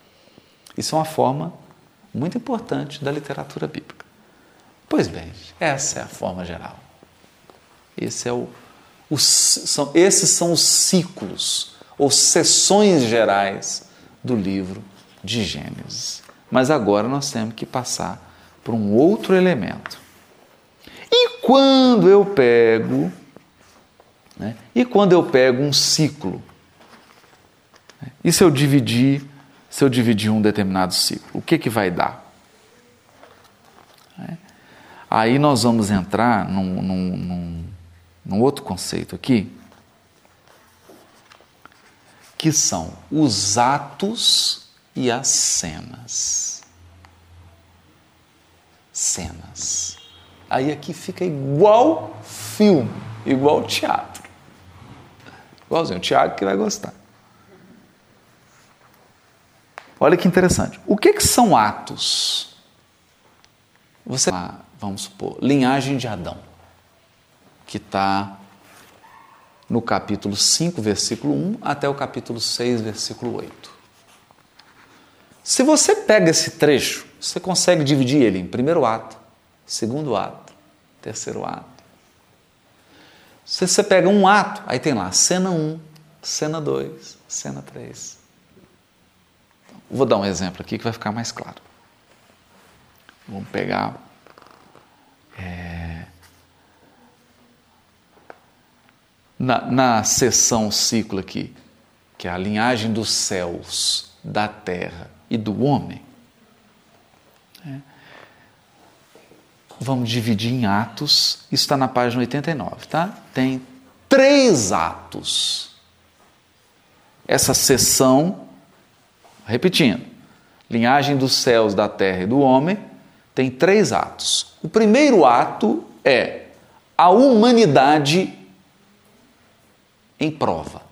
Isso é uma forma muito importante da literatura bíblica. Pois bem, essa é a forma geral. Esse é o, o, são, esses são os ciclos ou sessões gerais do livro de Gênesis. Mas agora nós temos que passar por um outro elemento. E quando eu pego, né, e quando eu pego um ciclo, né, e se eu dividir, se eu dividir um determinado ciclo, o que que vai dar? Aí nós vamos entrar num, num, num, num outro conceito aqui, que são os atos e as cenas. Cenas. Aí aqui fica igual filme, igual teatro. Igualzinho, o Tiago que vai gostar. Olha que interessante. O que, que são atos? Você vamos supor, linhagem de Adão, que está no capítulo 5, versículo 1, até o capítulo 6, versículo 8. Se você pega esse trecho, você consegue dividir ele em primeiro ato, segundo ato, terceiro ato. Se você pega um ato, aí tem lá cena 1, cena 2, cena 3. Vou dar um exemplo aqui que vai ficar mais claro. Vamos pegar é, na, na sessão ciclo aqui, que é a linhagem dos céus, da terra e do homem, é, vamos dividir em atos, isso está na página 89, tá? Tem três atos. Essa sessão, repetindo, linhagem dos céus, da terra e do homem, tem três atos. O primeiro ato é a humanidade em prova.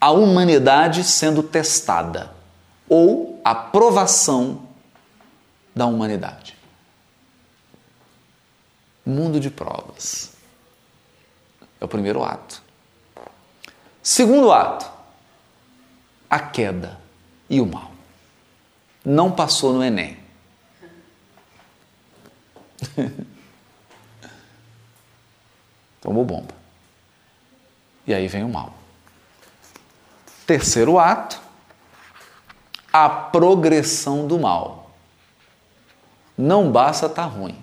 A humanidade sendo testada ou a provação da humanidade. Mundo de provas. É o primeiro ato. Segundo ato, a queda e o mal. Não passou no Enem. Tomou bomba. E aí vem o mal. Terceiro ato, a progressão do mal. Não basta estar tá ruim,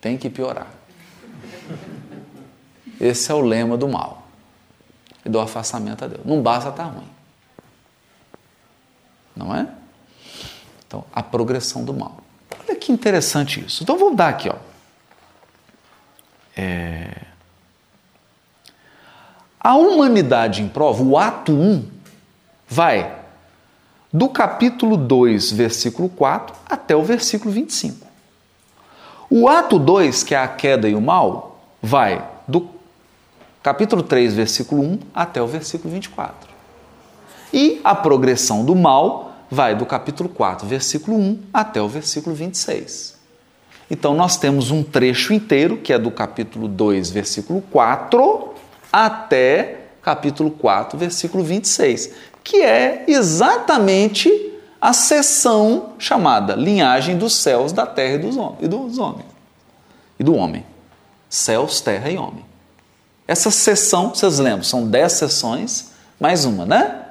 tem que piorar. Esse é o lema do mal e do afastamento a Deus. Não basta estar tá ruim. Não é? Então, a progressão do mal. Que interessante isso. Então vamos dar aqui, ó. É... A humanidade em prova, o ato 1, vai do capítulo 2, versículo 4, até o versículo 25. O ato 2, que é a queda e o mal, vai do capítulo 3, versículo 1 até o versículo 24. E a progressão do mal vai do capítulo 4, versículo 1 até o versículo 26. Então nós temos um trecho inteiro, que é do capítulo 2, versículo 4 até capítulo 4, versículo 26, que é exatamente a seção chamada linhagem dos céus, da terra e dos homens. E do homem. Céus, terra e homem. Essa sessão, vocês lembram, são dez sessões, mais uma, né?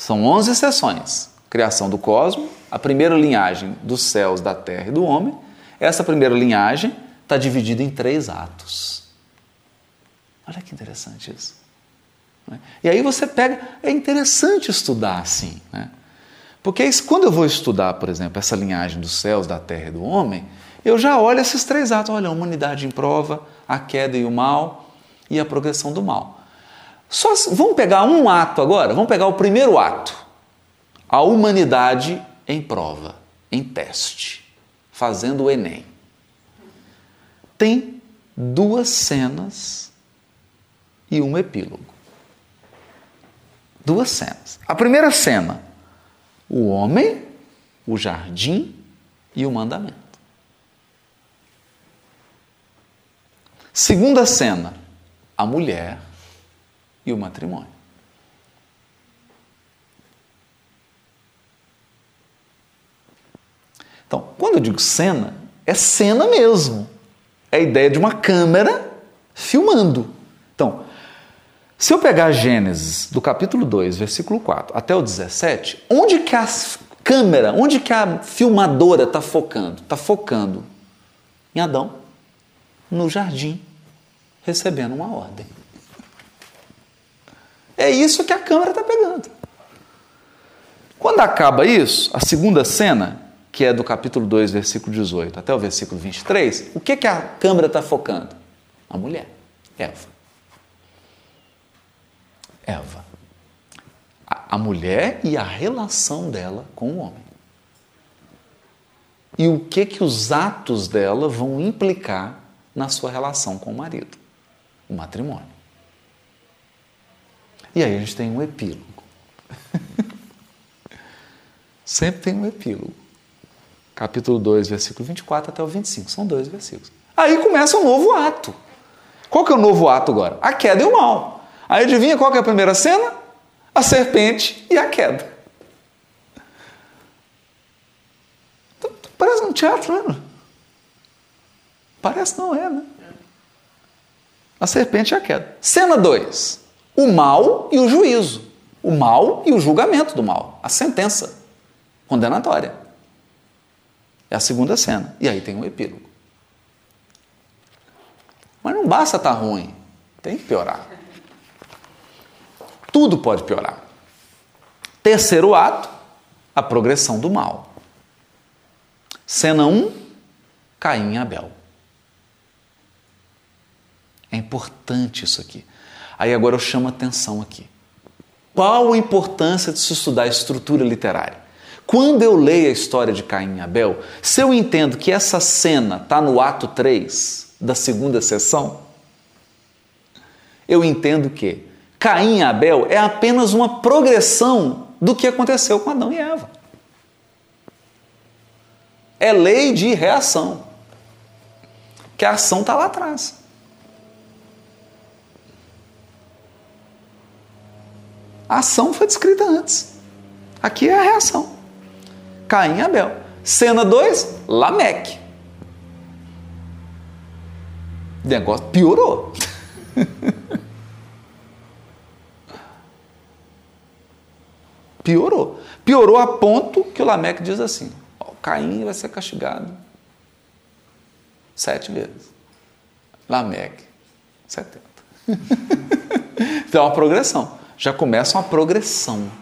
São 11 sessões. Criação do cosmos, a primeira linhagem dos céus, da terra e do homem. Essa primeira linhagem está dividida em três atos. Olha que interessante isso. Né? E aí você pega. É interessante estudar assim. Né? Porque quando eu vou estudar, por exemplo, essa linhagem dos céus, da terra e do homem, eu já olho esses três atos. Olha, a humanidade em prova, a queda e o mal e a progressão do mal. Só, vamos pegar um ato agora, vamos pegar o primeiro ato. A humanidade em prova, em teste, fazendo o Enem. Tem duas cenas e um epílogo. Duas cenas. A primeira cena, o homem, o jardim e o mandamento. Segunda cena, a mulher e o matrimônio. Então, quando eu digo cena, é cena mesmo. É a ideia de uma câmera filmando. Então, se eu pegar Gênesis do capítulo 2, versículo 4 até o 17, onde que a câmera, onde que a filmadora está focando? Está focando em Adão, no jardim, recebendo uma ordem. É isso que a câmera está pegando. Quando acaba isso, a segunda cena, que é do capítulo 2, versículo 18 até o versículo 23, o que, que a câmera está focando? A mulher, Eva. Eva. A, a mulher e a relação dela com o homem. E o que que os atos dela vão implicar na sua relação com o marido, o matrimônio. E aí a gente tem um epílogo. Sempre tem um epílogo. Capítulo 2, versículo 24 até o 25. São dois versículos. Aí começa um novo ato. Qual que é o novo ato agora? A queda e o mal. Aí adivinha qual que é a primeira cena? A serpente e a queda. Então, parece um teatro, né? Parece não é, né? A serpente e a queda. Cena 2 o mal e o juízo, o mal e o julgamento do mal, a sentença condenatória. É a segunda cena. E aí tem um epílogo. Mas não basta estar tá ruim, tem que piorar. Tudo pode piorar. Terceiro ato, a progressão do mal. Cena 1, um, Caim e Abel. É importante isso aqui. Aí agora eu chamo a atenção aqui. Qual a importância de se estudar a estrutura literária? Quando eu leio a história de Caim e Abel, se eu entendo que essa cena está no ato 3 da segunda sessão, eu entendo que Caim e Abel é apenas uma progressão do que aconteceu com Adão e Eva. É lei de reação. Que a ação está lá atrás. A ação foi descrita antes. Aqui é a reação. Caim e Abel. Cena 2, Lameque. O negócio piorou. piorou. Piorou a ponto que o Lameque diz assim: ó, Caim vai ser castigado sete vezes. Lameque, 70. então é uma progressão já começa uma progressão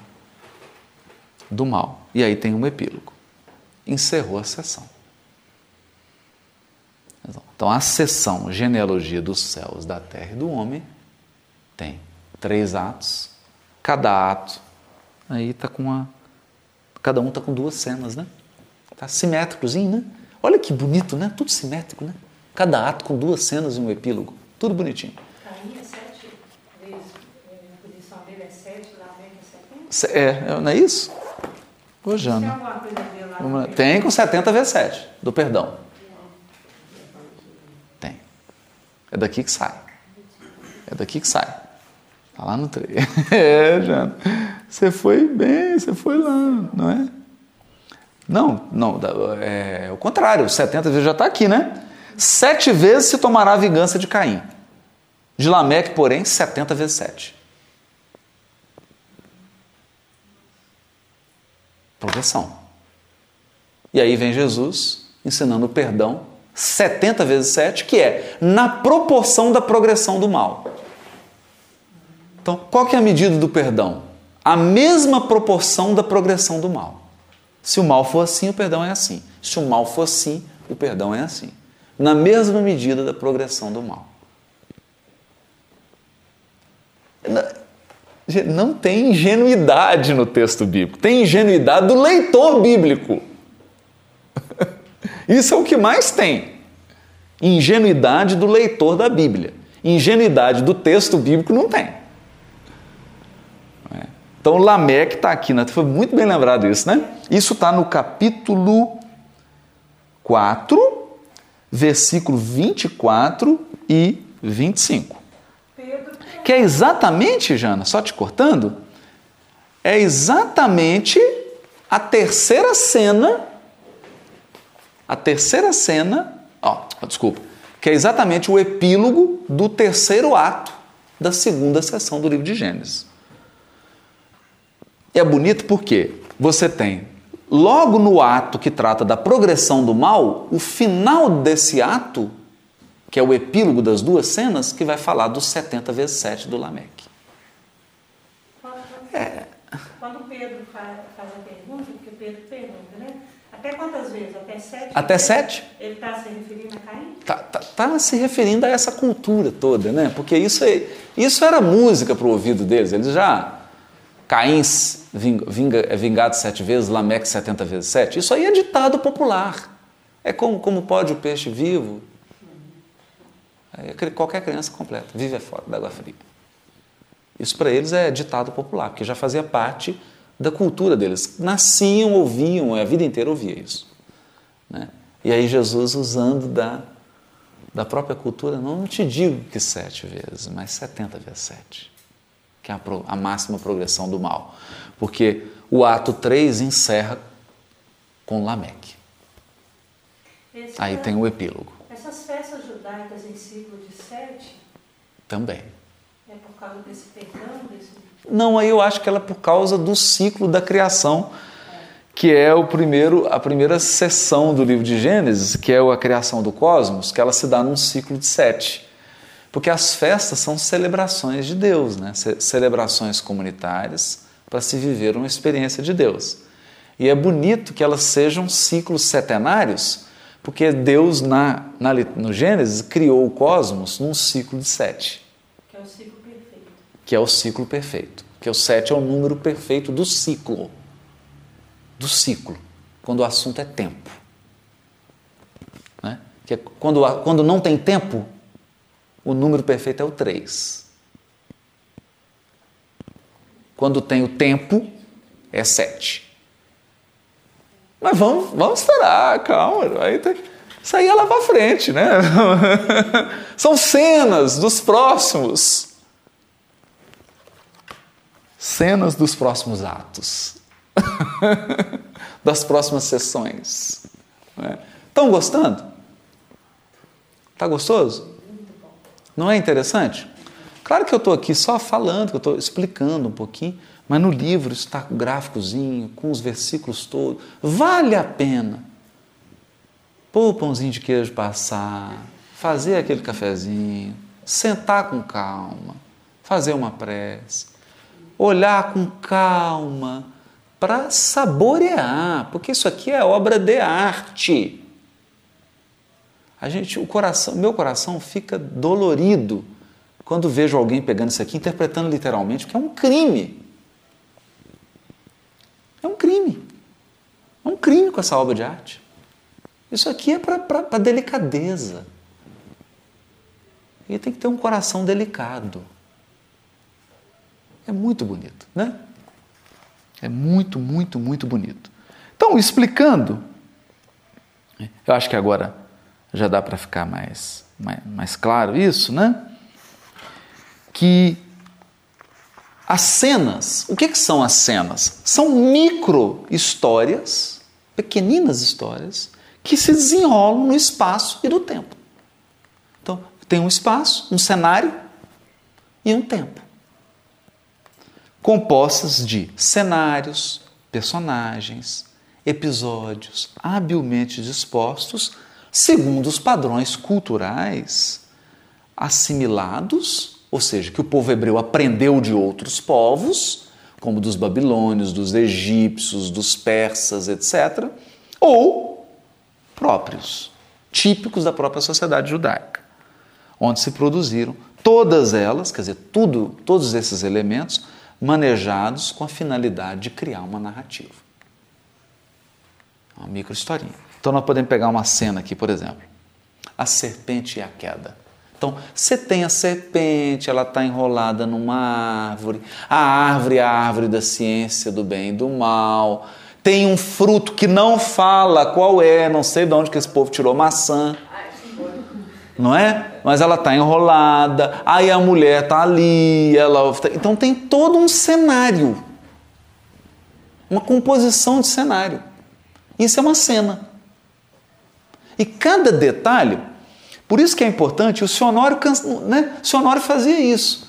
do mal. E aí tem um epílogo. Encerrou a sessão. Então, a sessão genealogia dos céus, da terra e do homem Tem três atos. Cada ato aí tá com uma. Cada um tá com duas cenas, né? Tá simétricozinho, né? Olha que bonito, né? Tudo simétrico, né? Cada ato com duas cenas e um epílogo. Tudo bonitinho.
Sete a posição dele é sete, Lameque é setenta?
É, não é isso? Ô, Jana.
Tem alguma coisa lá?
Tem com 70 vezes 7, do perdão. Tem. É daqui que sai. É daqui que sai. Tá lá no 3. É, Jana. Você foi bem, você foi lá, não é? Não, não, da- é o contrário, 70 vezes já está aqui, né? Sete vezes se tomará a vingança de Caim. De Lameque, porém, 70 vezes 7. Progressão. E aí vem Jesus ensinando o perdão 70 vezes 7, que é na proporção da progressão do mal. Então, qual que é a medida do perdão? A mesma proporção da progressão do mal. Se o mal for assim, o perdão é assim. Se o mal for assim, o perdão é assim. Na mesma medida da progressão do mal. Na- Gente, Não tem ingenuidade no texto bíblico, tem ingenuidade do leitor bíblico. Isso é o que mais tem. Ingenuidade do leitor da Bíblia. Ingenuidade do texto bíblico não tem. É. Então Lameque está aqui, né? foi muito bem lembrado isso, né? Isso está no capítulo 4, versículo 24 e 25. Que é exatamente, Jana, só te cortando, é exatamente a terceira cena, a terceira cena, ó, desculpa, que é exatamente o epílogo do terceiro ato da segunda sessão do livro de Gênesis. E é bonito porque você tem, logo no ato que trata da progressão do mal, o final desse ato, que é o epílogo das duas cenas, que vai falar dos 70 vezes 7 do Lameque.
quando,
É.
quando Pedro faz, faz a pergunta, porque Pedro pergunta, né? Até quantas vezes? Até sete?
Até sete?
Ele está se referindo a Caim?
Tá, tá- tá se referindo a essa cultura toda, né? Porque isso, é, isso era música para o ouvido deles. Eles já. Caim ving- vinga- é vingado sete vezes, Lameque 70 vezes sete. Isso aí é ditado popular. É como, como pode o peixe vivo. Cri- qualquer criança completa, vive é fora da água fria. Isso para eles é ditado popular, porque já fazia parte da cultura deles. Nasciam, ouviam, a vida inteira ouvia isso. Né? E aí Jesus usando da, da própria cultura, não, não te digo que sete vezes, mas 70 vezes sete, que é a, pro- a máxima progressão do mal. Porque o ato 3 encerra com Lameque. Aí tem o epílogo
judaicas em ciclo de sete,
também.
é por causa desse perdão, desse...
Não, aí eu acho que ela é por causa do ciclo da criação, que é o primeiro, a primeira sessão do livro de Gênesis, que é a criação do cosmos, que ela se dá num ciclo de sete. Porque as festas são celebrações de Deus, né? Ce- celebrações comunitárias para se viver uma experiência de Deus. E é bonito que elas sejam ciclos setenários, porque Deus, na, na, no Gênesis, criou o cosmos num ciclo de sete
que é o ciclo perfeito.
que é o ciclo perfeito. Que o 7 é o número perfeito do ciclo. Do ciclo, quando o assunto é tempo. Né? Que é quando, quando não tem tempo, o número perfeito é o 3. Quando tem o tempo, é 7. Mas vamos, vamos esperar, calma. Aí tem, isso aí é lá para frente, né? São cenas dos próximos cenas dos próximos atos, das próximas sessões. Estão gostando? Está gostoso? Não é interessante? Claro que eu estou aqui só falando, que eu estou explicando um pouquinho, mas no livro está com gráficozinho, com os versículos todos. Vale a pena pôr o pãozinho de queijo passar, fazer aquele cafezinho, sentar com calma, fazer uma prece, olhar com calma para saborear, porque isso aqui é obra de arte. A gente, o coração, meu coração fica dolorido quando vejo alguém pegando isso aqui, interpretando literalmente, porque é um crime. É um crime. É um crime com essa obra de arte. Isso aqui é para delicadeza. E tem que ter um coração delicado. É muito bonito, né? É muito, muito, muito bonito. Então, explicando, eu acho que agora já dá para ficar mais, mais, mais claro isso, né? Que as cenas, o que, que são as cenas? São micro histórias, pequeninas histórias, que se desenrolam no espaço e no tempo. Então, tem um espaço, um cenário e um tempo. Compostas de cenários, personagens, episódios habilmente dispostos segundo os padrões culturais assimilados, ou seja, que o povo hebreu aprendeu de outros povos, como dos babilônios, dos egípcios, dos persas, etc., ou próprios, típicos da própria sociedade judaica, onde se produziram todas elas, quer dizer, tudo, todos esses elementos manejados com a finalidade de criar uma narrativa. Uma micro historinha. Então nós podemos pegar uma cena aqui, por exemplo. A serpente e a queda. Então, você tem a serpente, ela está enrolada numa árvore. A árvore é a árvore da ciência do bem e do mal. Tem um fruto que não fala qual é, não sei de onde que esse povo tirou maçã. Não é? Mas ela está enrolada, aí a mulher está ali, ela. Então tem todo um cenário. Uma composição de cenário. Isso é uma cena. E cada detalhe, por isso que é importante, o Sonório, né? o fazia isso,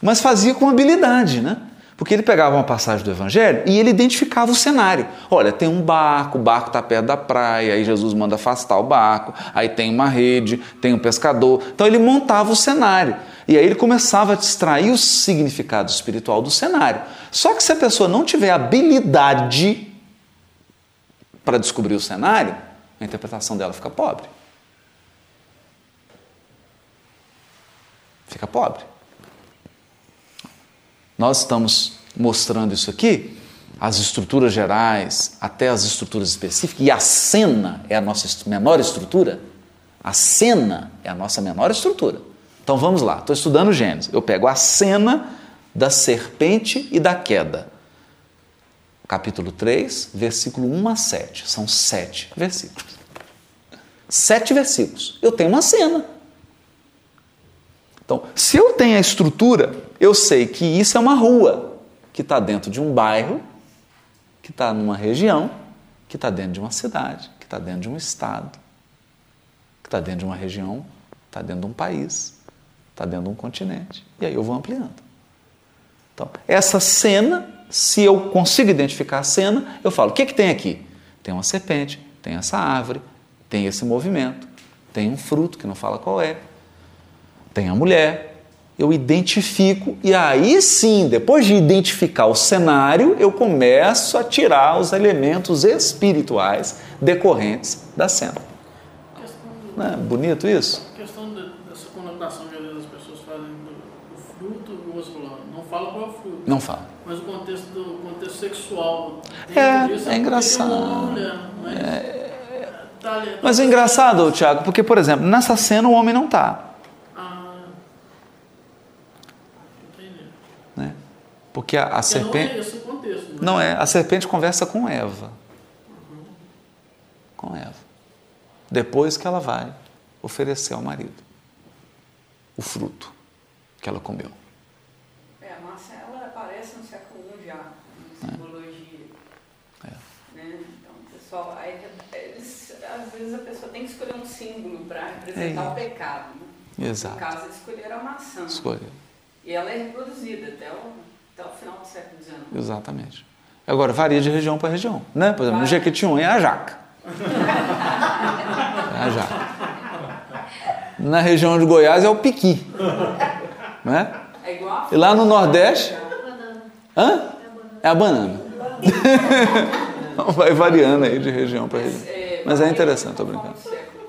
mas fazia com habilidade, né? Porque ele pegava uma passagem do Evangelho e ele identificava o cenário. Olha, tem um barco, o barco está perto da praia, aí Jesus manda afastar o barco, aí tem uma rede, tem um pescador. Então ele montava o cenário. E aí ele começava a extrair o significado espiritual do cenário. Só que se a pessoa não tiver habilidade para descobrir o cenário, a interpretação dela fica pobre. Fica pobre. Nós estamos mostrando isso aqui, as estruturas gerais, até as estruturas específicas, e a cena é a nossa menor estrutura. A cena é a nossa menor estrutura. Então vamos lá, estou estudando Gênesis. Eu pego a cena da serpente e da queda. Capítulo 3, versículo 1 a 7. São sete versículos. Sete versículos. Eu tenho uma cena. Então, se eu tenho a estrutura, eu sei que isso é uma rua que está dentro de um bairro, que está numa região, que está dentro de uma cidade, que está dentro de um estado, que está dentro de uma região, está dentro de um país, está dentro de um continente. E aí eu vou ampliando. Então, essa cena, se eu consigo identificar a cena, eu falo: o que, que tem aqui? Tem uma serpente, tem essa árvore, tem esse movimento, tem um fruto que não fala qual é, tem a mulher, eu identifico e aí sim, depois de identificar o cenário, eu começo a tirar os elementos espirituais decorrentes da cena. Não é bonito isso?
A questão dessa conotação que às vezes as pessoas fazem do, fruto, outro não fala qual é o fruto.
Não fala.
Mas o contexto, do, contexto sexual.
É, disso, é, é engraçado. Mulher, mas, é, tá ali, tá mas é engraçado, Tiago, porque, por exemplo, nessa cena o homem não está. Porque a, a serpente. Não é esse o contexto. Não, não é? A serpente conversa com Eva. Uhum. Com Eva. Depois que ela vai oferecer ao marido o fruto que ela comeu.
É, a Marcela aparece no século I já, em psicologia. É. Né? Então, pessoal, aí, eles, às vezes a pessoa tem que escolher um símbolo para representar é. o pecado. Né?
Exato.
No caso, eles escolheram a maçã.
Escolheram.
E ela é reproduzida até o até o final do século XIX.
Exatamente. Agora, varia de região para região. Né? Por exemplo, no Jequitinhonha é a jaca. é a jaca. Na região de Goiás é o piqui. Né?
É igual a
E lá no Nordeste. É a banana. Hã? É a banana. Vai variando aí de região para região. É, Mas é interessante, estou brincando.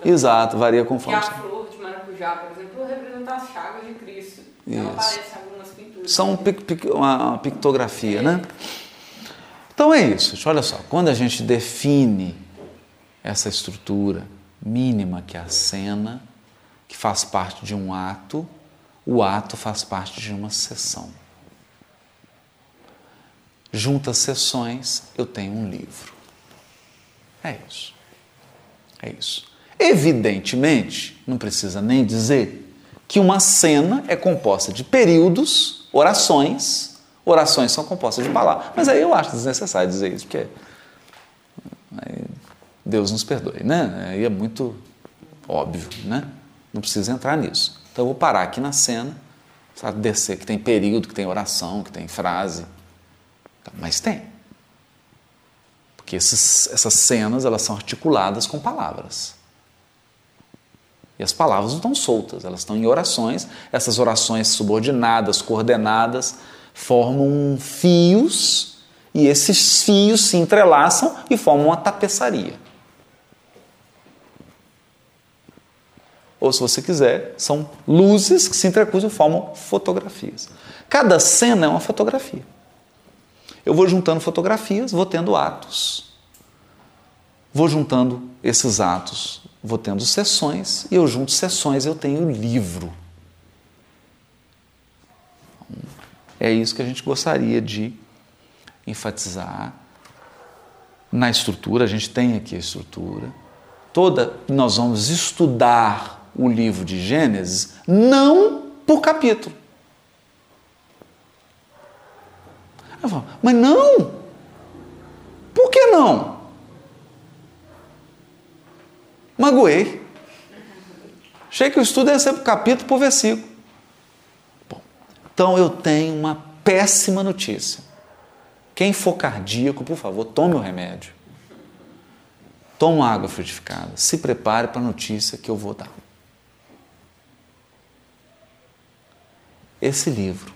Exato, varia conforme.
E a flor de maracujá, por exemplo, representa as chagas de Cristo. Algumas pinturas.
São uma pictografia, né? Então é isso, olha só, quando a gente define essa estrutura mínima que é a cena, que faz parte de um ato, o ato faz parte de uma sessão. Juntas sessões, eu tenho um livro. É isso. É isso. Evidentemente, não precisa nem dizer que uma cena é composta de períodos, orações. Orações são compostas de palavras. Mas aí eu acho desnecessário dizer isso, porque Deus nos perdoe, né? Aí é muito óbvio, né? Não precisa entrar nisso. Então eu vou parar aqui na cena, sabe, descer que tem período, que tem oração, que tem frase. Mas tem. Porque esses, essas cenas elas são articuladas com palavras. E as palavras não estão soltas, elas estão em orações. Essas orações subordinadas, coordenadas, formam fios e esses fios se entrelaçam e formam uma tapeçaria. Ou, se você quiser, são luzes que se entrecruzam e formam fotografias. Cada cena é uma fotografia. Eu vou juntando fotografias, vou tendo atos. Vou juntando esses atos vou tendo sessões e eu junto sessões, eu tenho livro. É isso que a gente gostaria de enfatizar na estrutura. A gente tem aqui a estrutura. Toda nós vamos estudar o livro de Gênesis não por capítulo. Falo, mas não! Por que não? Magoei. Achei que o estudo ia ser capítulo por versículo. Bom, então eu tenho uma péssima notícia. Quem for cardíaco, por favor, tome o remédio. Tome água frutificada. Se prepare para a notícia que eu vou dar. Esse livro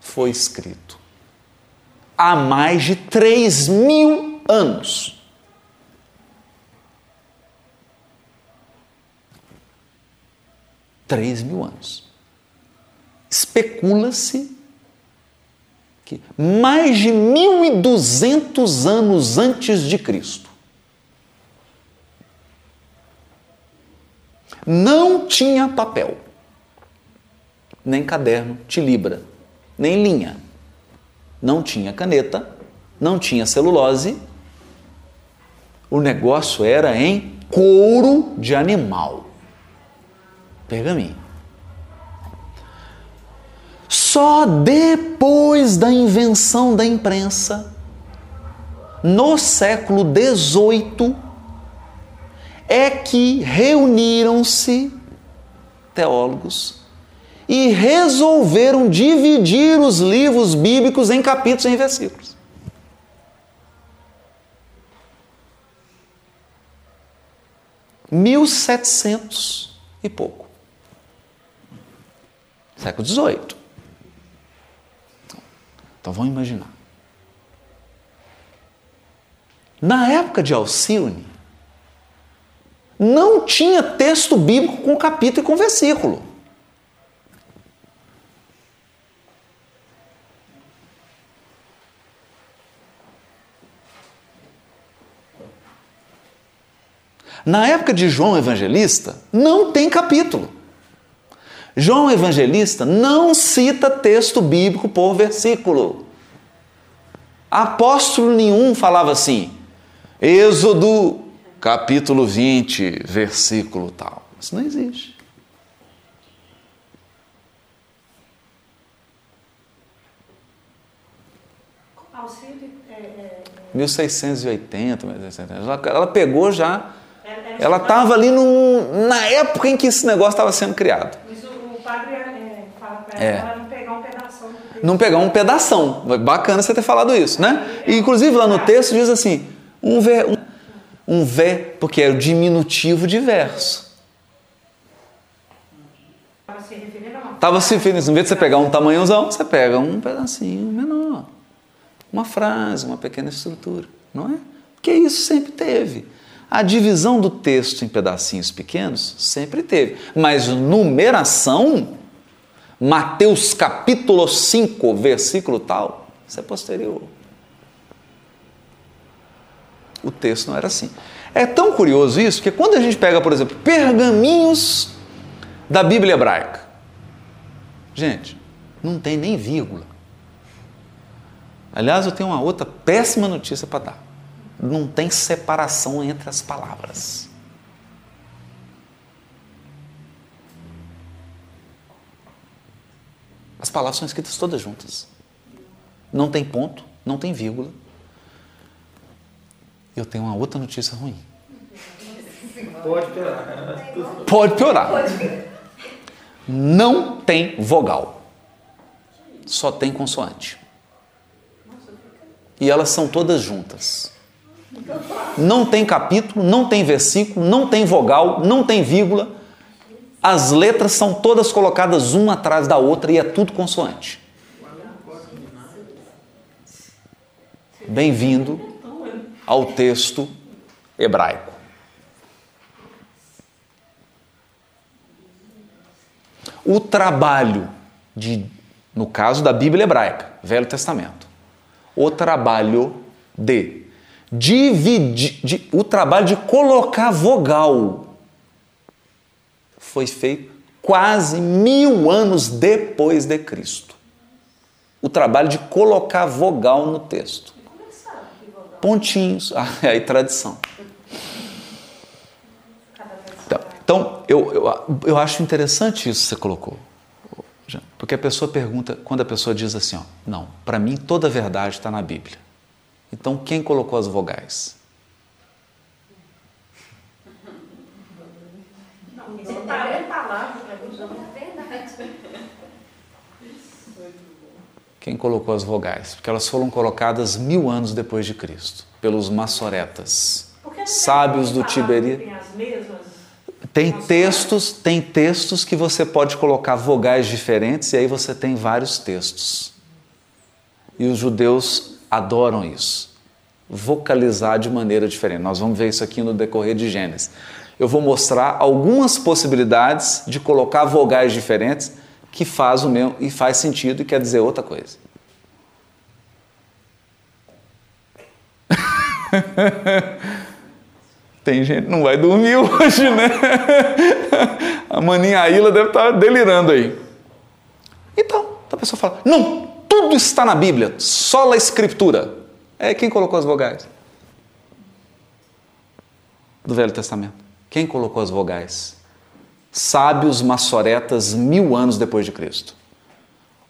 foi escrito há mais de 3 mil anos. Três mil anos. Especula-se que mais de 1.200 anos antes de Cristo, não tinha papel, nem caderno de libra, nem linha, não tinha caneta, não tinha celulose, o negócio era em couro de animal pergaminho. Só depois da invenção da imprensa, no século XVIII, é que reuniram-se teólogos e resolveram dividir os livros bíblicos em capítulos e em versículos. Mil setecentos e pouco século XVIII. Então vamos imaginar. Na época de Alcione, não tinha texto bíblico com capítulo e com versículo. Na época de João Evangelista, não tem capítulo. João Evangelista não cita texto bíblico por versículo. Apóstolo nenhum falava assim, Êxodo capítulo 20, versículo tal. Isso não existe. Auxílio, é, é, 1680, ela, ela pegou já. Ela estava ali no, na época em que esse negócio estava sendo criado padre é, fala para é. ela não pegar um pedaço. Não pegar um pedação. Bacana você ter falado isso, né? E, inclusive lá no texto diz assim, um ver, um, um ver, porque é o diminutivo de verso. Estava se referindo, em vez de você pegar um tamanhozão, você pega um pedacinho menor. Uma frase, uma pequena estrutura, não é? Porque isso sempre teve. A divisão do texto em pedacinhos pequenos sempre teve, mas numeração Mateus capítulo 5, versículo tal, isso é posterior. O texto não era assim. É tão curioso isso que quando a gente pega, por exemplo, pergaminhos da Bíblia hebraica, gente, não tem nem vírgula. Aliás, eu tenho uma outra péssima notícia para dar. Não tem separação entre as palavras. As palavras são escritas todas juntas. Não tem ponto, não tem vírgula. Eu tenho uma outra notícia ruim.
Pode piorar.
Pode piorar. Não tem vogal. Só tem consoante. E elas são todas juntas. Não tem capítulo, não tem versículo, não tem vogal, não tem vírgula as letras são todas colocadas uma atrás da outra e é tudo consoante. Bem-vindo ao texto hebraico. O trabalho de, no caso da Bíblia hebraica, Velho Testamento, o trabalho de dividir, de, o trabalho de colocar vogal foi feito quase mil anos depois de Cristo. O trabalho de colocar vogal no texto. Pontinhos, ah, é aí tradição. Então, então eu, eu, eu acho interessante isso que você colocou. Porque a pessoa pergunta, quando a pessoa diz assim, ó, não, para mim toda a verdade está na Bíblia. Então quem colocou as vogais? Quem colocou as vogais? Porque elas foram colocadas mil anos depois de Cristo, pelos maçoretas, sábios do Tiberi. Tem textos, tem textos que você pode colocar vogais diferentes e aí você tem vários textos. E os judeus adoram isso. Vocalizar de maneira diferente. Nós vamos ver isso aqui no decorrer de Gênesis. Eu vou mostrar algumas possibilidades de colocar vogais diferentes que faz o mesmo e faz sentido e quer dizer outra coisa. Tem gente não vai dormir hoje, né? A maninha Ilha deve estar delirando aí. Então, a pessoa fala: não, tudo está na Bíblia, só a Escritura. É quem colocou as vogais? Do Velho Testamento. Quem colocou as vogais? sábios maçoretas mil anos depois de Cristo.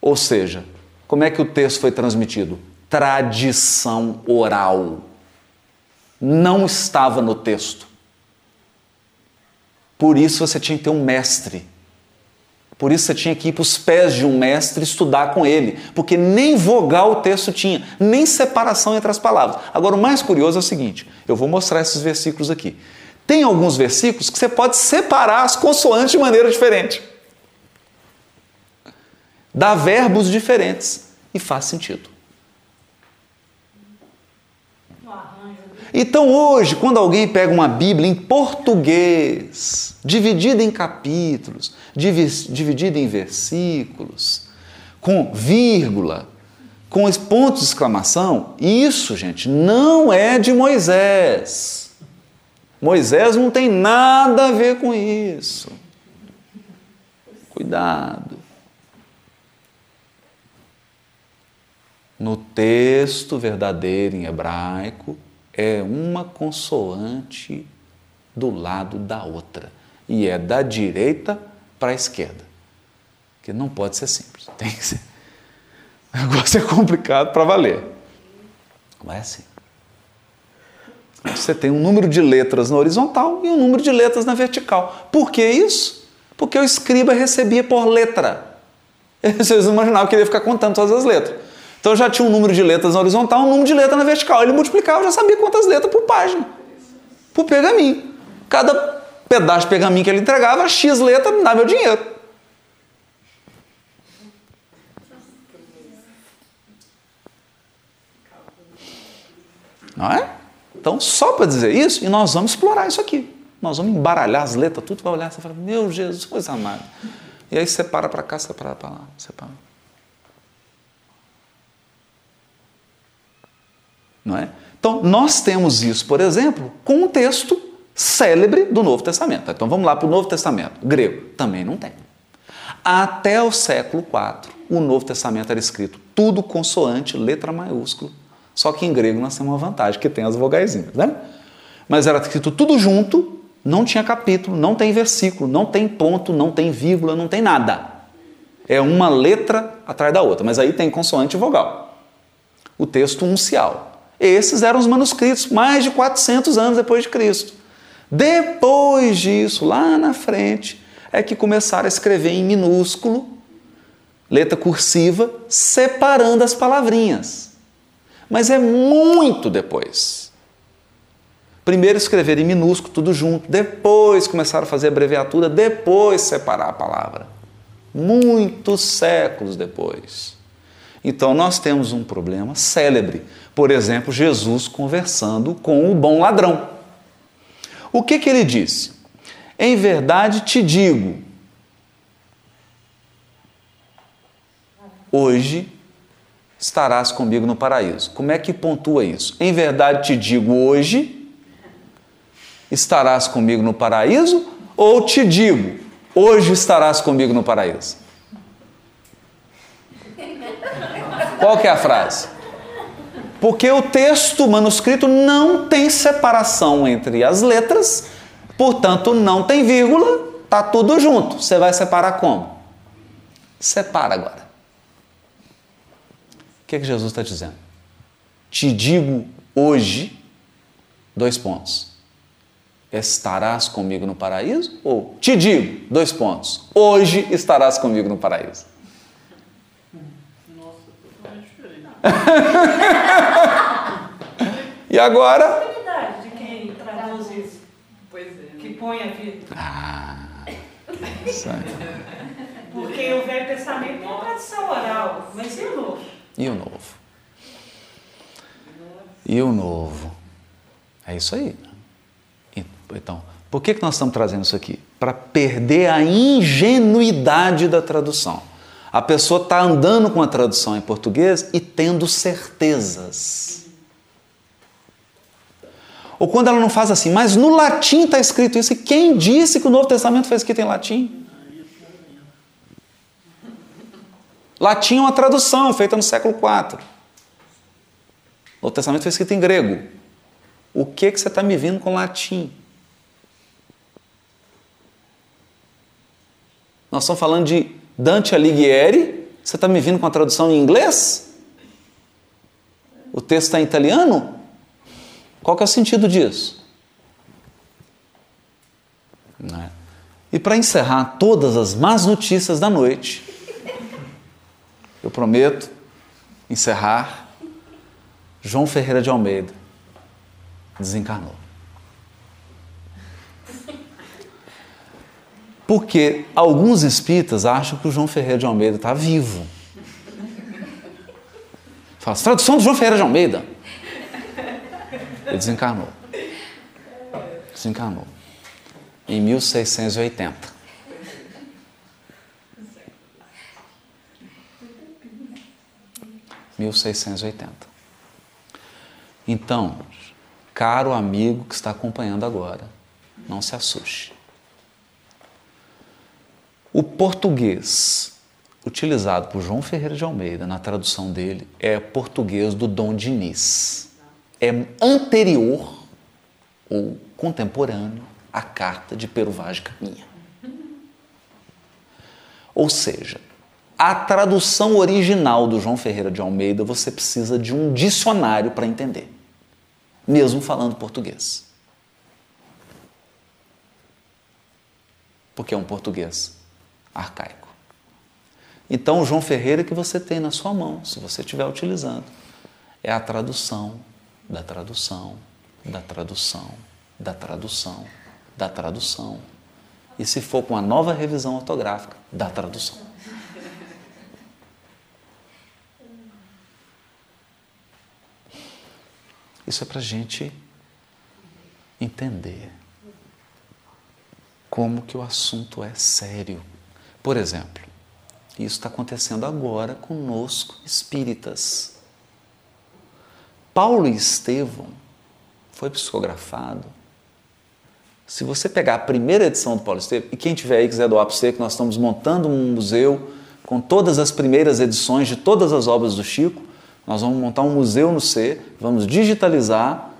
Ou seja, como é que o texto foi transmitido? Tradição oral. Não estava no texto. Por isso você tinha que ter um mestre. Por isso você tinha que ir para os pés de um mestre estudar com ele, porque nem vogal o texto tinha, nem separação entre as palavras. Agora, o mais curioso é o seguinte: eu vou mostrar esses versículos aqui. Tem alguns versículos que você pode separar as consoantes de maneira diferente. Dá verbos diferentes e faz sentido. Então hoje, quando alguém pega uma Bíblia em português, dividida em capítulos, dividida em versículos, com vírgula, com pontos de exclamação, isso, gente, não é de Moisés. Moisés não tem nada a ver com isso. Cuidado. No texto verdadeiro em hebraico, é uma consoante do lado da outra. E é da direita para a esquerda. Que não pode ser simples. Tem que ser. O negócio é complicado para valer. Mas é assim. Você tem um número de letras na horizontal e um número de letras na vertical. Por que isso? Porque o escriba recebia por letra. Vocês imaginavam que ele ia ficar contando todas as letras. Então já tinha um número de letras na horizontal, um número de letras na vertical. Ele multiplicava, já sabia quantas letras por página, por pergaminho. Cada pedaço de pergaminho que ele entregava, X letra, me dá meu dinheiro. Não é? Então, só para dizer isso, e nós vamos explorar isso aqui. Nós vamos embaralhar as letras, tudo vai olhar vai falar, meu Jesus, coisa amada. E aí separa para cá, separa para lá, separa. Não é? Então, nós temos isso, por exemplo, com um texto célebre do Novo Testamento. Então, vamos lá para o Novo Testamento. Grego, também não tem. Até o século IV, o Novo Testamento era escrito tudo consoante, letra maiúscula. Só que em grego nós temos uma vantagem, que tem as vogaisinhas, né? Mas era escrito tudo junto, não tinha capítulo, não tem versículo, não tem ponto, não tem vírgula, não tem nada. É uma letra atrás da outra, mas aí tem consoante e vogal. O texto uncial. Esses eram os manuscritos, mais de 400 anos depois de Cristo. Depois disso, lá na frente, é que começaram a escrever em minúsculo, letra cursiva, separando as palavrinhas. Mas é muito depois. Primeiro escrever em minúsculo, tudo junto, depois começaram a fazer abreviatura, depois separar a palavra. Muitos séculos depois. Então nós temos um problema célebre. Por exemplo, Jesus conversando com o bom ladrão. O que, que ele disse? Em verdade te digo, hoje estarás comigo no paraíso. Como é que pontua isso? Em verdade te digo, hoje estarás comigo no paraíso? Ou te digo, hoje estarás comigo no paraíso? Qual que é a frase? Porque o texto manuscrito não tem separação entre as letras, portanto não tem vírgula, tá tudo junto. Você vai separar como? Separa agora. O que, é que Jesus está dizendo? Te digo hoje, dois pontos. Estarás comigo no paraíso? Ou te digo, dois pontos. Hoje estarás comigo no paraíso. e agora?
de quem traduz isso. Pois é. Que põe a vida.
Ah,
Porque o Velho Testamento tem a tradição oral, mas e o novo?
E o novo? E o novo? É isso aí. Então, por que, que nós estamos trazendo isso aqui? Para perder a ingenuidade da tradução. A pessoa está andando com a tradução em português e tendo certezas. Ou quando ela não faz assim, mas no latim está escrito isso, e quem disse que o Novo Testamento foi escrito em latim? Latim é uma tradução feita no século IV. O Novo Testamento foi escrito em grego. O que, que você está me vindo com latim? Nós estamos falando de Dante Alighieri, você está me vindo com a tradução em inglês? O texto está em italiano? Qual que é o sentido disso? É? E para encerrar todas as más notícias da noite, eu prometo encerrar, João Ferreira de Almeida desencarnou. Porque alguns espíritas acham que o João Ferreira de Almeida está vivo. Fala, tradução do João Ferreira de Almeida. Ele desencarnou. Desencarnou. Em 1680. Mil seiscentos e oitenta. Então, caro amigo que está acompanhando agora, não se assuste. O português utilizado por João Ferreira de Almeida na tradução dele é português do Dom Diniz. É anterior ou contemporâneo à carta de Pero Vaz de Caminha. Ou seja, a tradução original do João Ferreira de Almeida você precisa de um dicionário para entender, mesmo falando português. Porque é um português arcaico. Então, o João Ferreira que você tem na sua mão, se você estiver utilizando, é a tradução da tradução, da tradução, da tradução, da tradução. E se for com a nova revisão ortográfica, da tradução. Isso é para a gente entender como que o assunto é sério Por exemplo, isso está acontecendo agora conosco, espíritas. Paulo e Estevão foi psicografado. Se você pegar a primeira edição do Paulo Estevão, e quem tiver aí quiser doar para você, que nós estamos montando um museu com todas as primeiras edições de todas as obras do Chico, nós vamos montar um museu no C, vamos digitalizar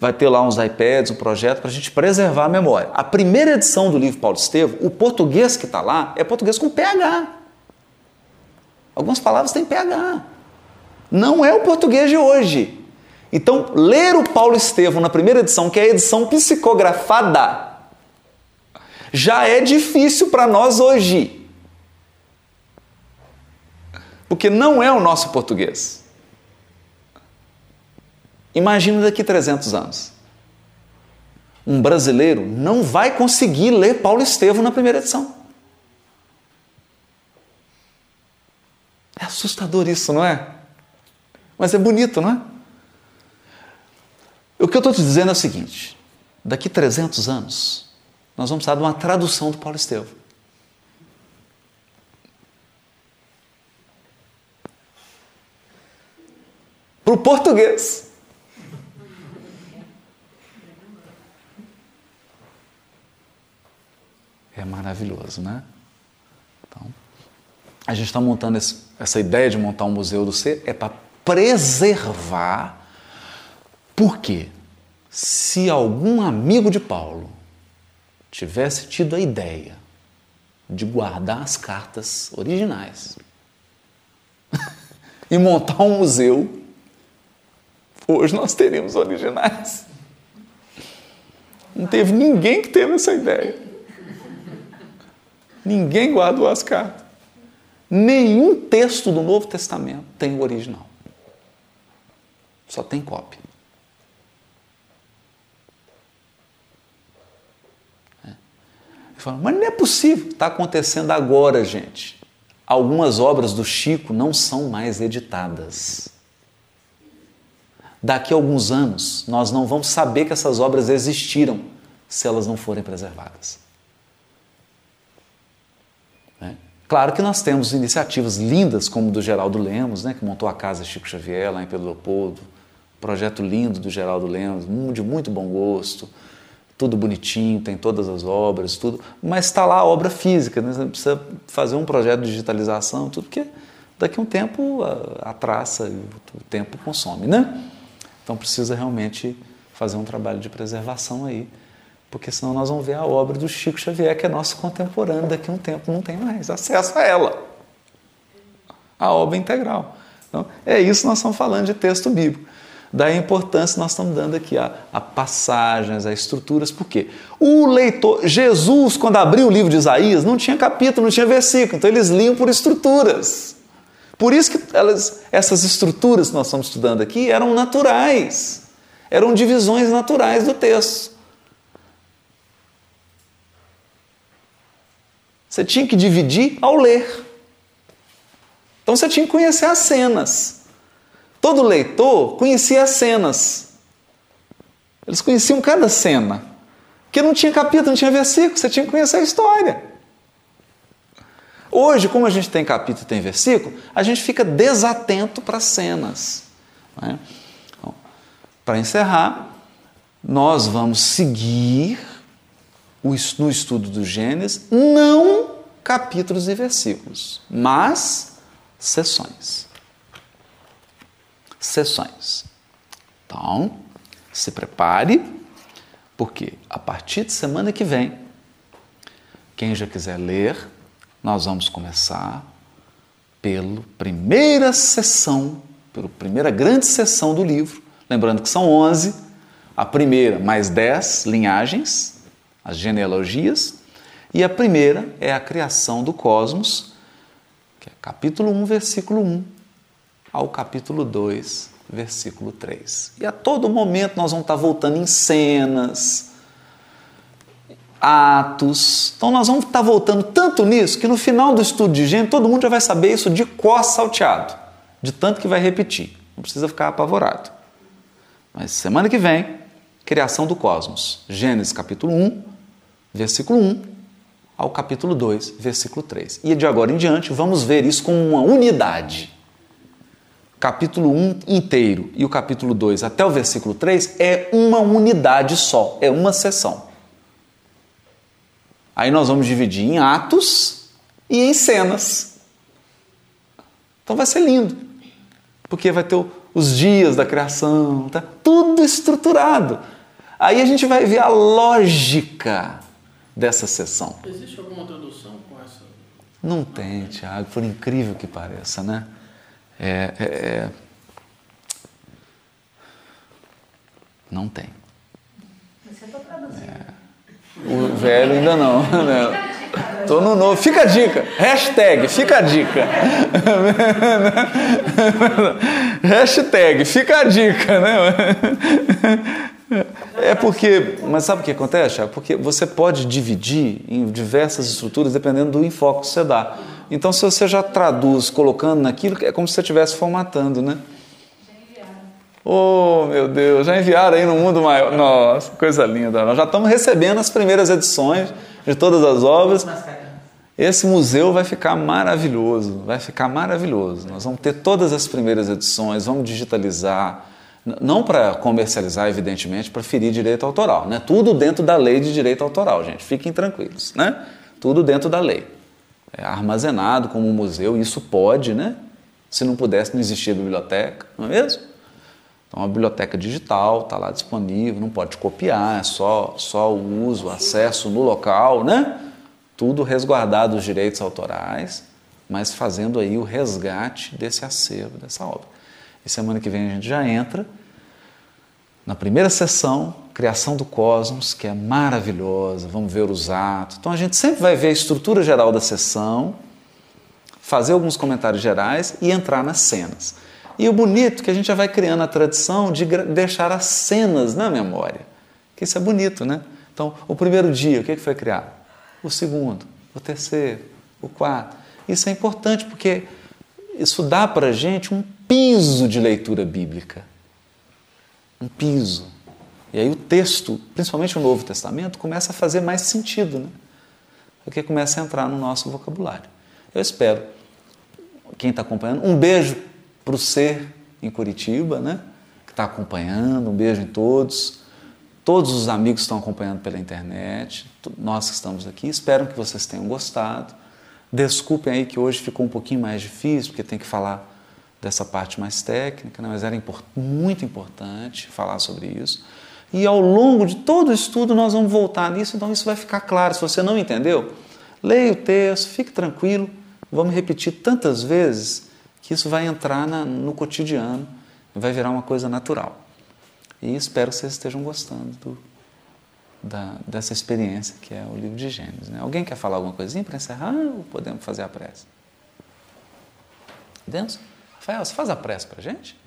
vai ter lá uns iPads, um projeto para a gente preservar a memória. A primeira edição do livro Paulo Estevam, o português que está lá é português com PH. Algumas palavras têm PH. Não é o português de hoje. Então, ler o Paulo Estevam na primeira edição, que é a edição psicografada, já é difícil para nós hoje. Porque não é o nosso português. Imagina daqui 300 anos. Um brasileiro não vai conseguir ler Paulo Estevão na primeira edição. É assustador isso, não é? Mas é bonito, não é? O que eu estou te dizendo é o seguinte: daqui 300 anos, nós vamos precisar de uma tradução do Paulo Estevão. Para o português. É maravilhoso, né? Então, a gente está montando esse, essa ideia de montar um museu do ser é para preservar. Por quê? Se algum amigo de Paulo tivesse tido a ideia de guardar as cartas originais e montar um museu, hoje nós teríamos originais. Não teve ninguém que teve essa ideia. Ninguém guardou as cartas. Nenhum texto do Novo Testamento tem o original. Só tem cópia. É. Falo, mas não é possível. Está acontecendo agora, gente. Algumas obras do Chico não são mais editadas. Daqui a alguns anos, nós não vamos saber que essas obras existiram se elas não forem preservadas. Claro que nós temos iniciativas lindas, como do Geraldo Lemos, né, que montou a Casa Chico Xavier lá em Pedro Leopoldo, projeto lindo do Geraldo Lemos, de muito bom gosto, tudo bonitinho, tem todas as obras, tudo, mas está lá a obra física, né? você precisa fazer um projeto de digitalização, tudo, porque daqui a um tempo a, a traça, o tempo consome, né? Então precisa realmente fazer um trabalho de preservação aí porque senão nós vamos ver a obra do Chico Xavier, que é nosso contemporâneo, daqui a um tempo não tem mais acesso a ela. A obra integral. Então, é isso que nós estamos falando de texto bíblico. Daí a importância nós estamos dando aqui a, a passagens, a estruturas, por quê? O leitor, Jesus, quando abriu o livro de Isaías, não tinha capítulo, não tinha versículo, então eles liam por estruturas. Por isso que elas, essas estruturas que nós estamos estudando aqui eram naturais, eram divisões naturais do texto. Você tinha que dividir ao ler. Então você tinha que conhecer as cenas. Todo leitor conhecia as cenas. Eles conheciam cada cena. Porque não tinha capítulo, não tinha versículo, você tinha que conhecer a história. Hoje, como a gente tem capítulo e tem versículo, a gente fica desatento para as cenas. Né? Então, para encerrar, nós vamos seguir no estudo do Gênesis, não capítulos e versículos, mas sessões. Sessões. Então, se prepare, porque a partir de semana que vem, quem já quiser ler, nós vamos começar pela primeira sessão, pela primeira grande sessão do livro. Lembrando que são 11, a primeira mais 10 linhagens, as genealogias, e a primeira é a criação do cosmos, que é capítulo 1, versículo 1, ao capítulo 2, versículo 3. E a todo momento nós vamos estar voltando em cenas, atos. Então nós vamos estar voltando tanto nisso que no final do estudo de Gênesis todo mundo já vai saber isso de cor salteado, de tanto que vai repetir. Não precisa ficar apavorado. Mas semana que vem, criação do cosmos. Gênesis capítulo 1, versículo 1 ao capítulo 2, versículo 3. E de agora em diante, vamos ver isso como uma unidade. Capítulo 1 inteiro e o capítulo 2 até o versículo 3 é uma unidade só, é uma sessão. Aí nós vamos dividir em atos e em cenas. Então vai ser lindo, porque vai ter os dias da criação, tá? tudo estruturado. Aí a gente vai ver a lógica dessa sessão.
Existe alguma tradução com essa?
Não tem, Tiago, por incrível que pareça, né? É, é, é... Não tem.
Você está traduzindo. É.
O velho ainda não. Né? Tô no novo. Fica a dica. Hashtag, fica a dica. Hashtag, fica a dica, né? É porque, mas sabe o que acontece, Thiago? Porque você pode dividir em diversas estruturas dependendo do enfoque que você dá. Então, se você já traduz colocando naquilo, é como se você estivesse formatando, né? Oh, meu Deus, já enviaram aí no mundo maior. Nossa, coisa linda. Nós já estamos recebendo as primeiras edições de todas as obras. Esse museu vai ficar maravilhoso, vai ficar maravilhoso. Nós vamos ter todas as primeiras edições, vamos digitalizar, não para comercializar, evidentemente, para ferir direito autoral, né? Tudo dentro da lei de direito autoral, gente. Fiquem tranquilos, né? Tudo dentro da lei. É armazenado como um museu, isso pode, né? Se não pudesse, não existia biblioteca, não é mesmo? Então, a biblioteca digital está lá disponível, não pode copiar, é só, só o uso, o acesso no local, né? Tudo resguardado os direitos autorais, mas fazendo aí o resgate desse acervo, dessa obra. E semana que vem a gente já entra na primeira sessão, Criação do Cosmos, que é maravilhosa, vamos ver os atos. Então a gente sempre vai ver a estrutura geral da sessão, fazer alguns comentários gerais e entrar nas cenas. E o bonito é que a gente já vai criando a tradição de deixar as cenas na memória. Que isso é bonito, né? Então, o primeiro dia, o que foi criado? O segundo, o terceiro, o quarto. Isso é importante porque isso dá para a gente um piso de leitura bíblica. Um piso. E aí o texto, principalmente o Novo Testamento, começa a fazer mais sentido, né? Porque começa a entrar no nosso vocabulário. Eu espero, quem está acompanhando, um beijo para o ser em Curitiba, né? que está acompanhando. Um beijo em todos. Todos os amigos que estão acompanhando pela internet, nós que estamos aqui. Espero que vocês tenham gostado. Desculpem aí que hoje ficou um pouquinho mais difícil, porque tem que falar dessa parte mais técnica, né? mas era import muito importante falar sobre isso. E ao longo de todo o estudo nós vamos voltar nisso, então isso vai ficar claro. Se você não entendeu, leia o texto, fique tranquilo, vamos repetir tantas vezes que isso vai entrar na, no cotidiano vai virar uma coisa natural. E espero que vocês estejam gostando do, da, dessa experiência que é o livro de Gênesis. Né? Alguém quer falar alguma coisinha para encerrar ou podemos fazer a prece? Deus? Rafael, você faz a prece para gente?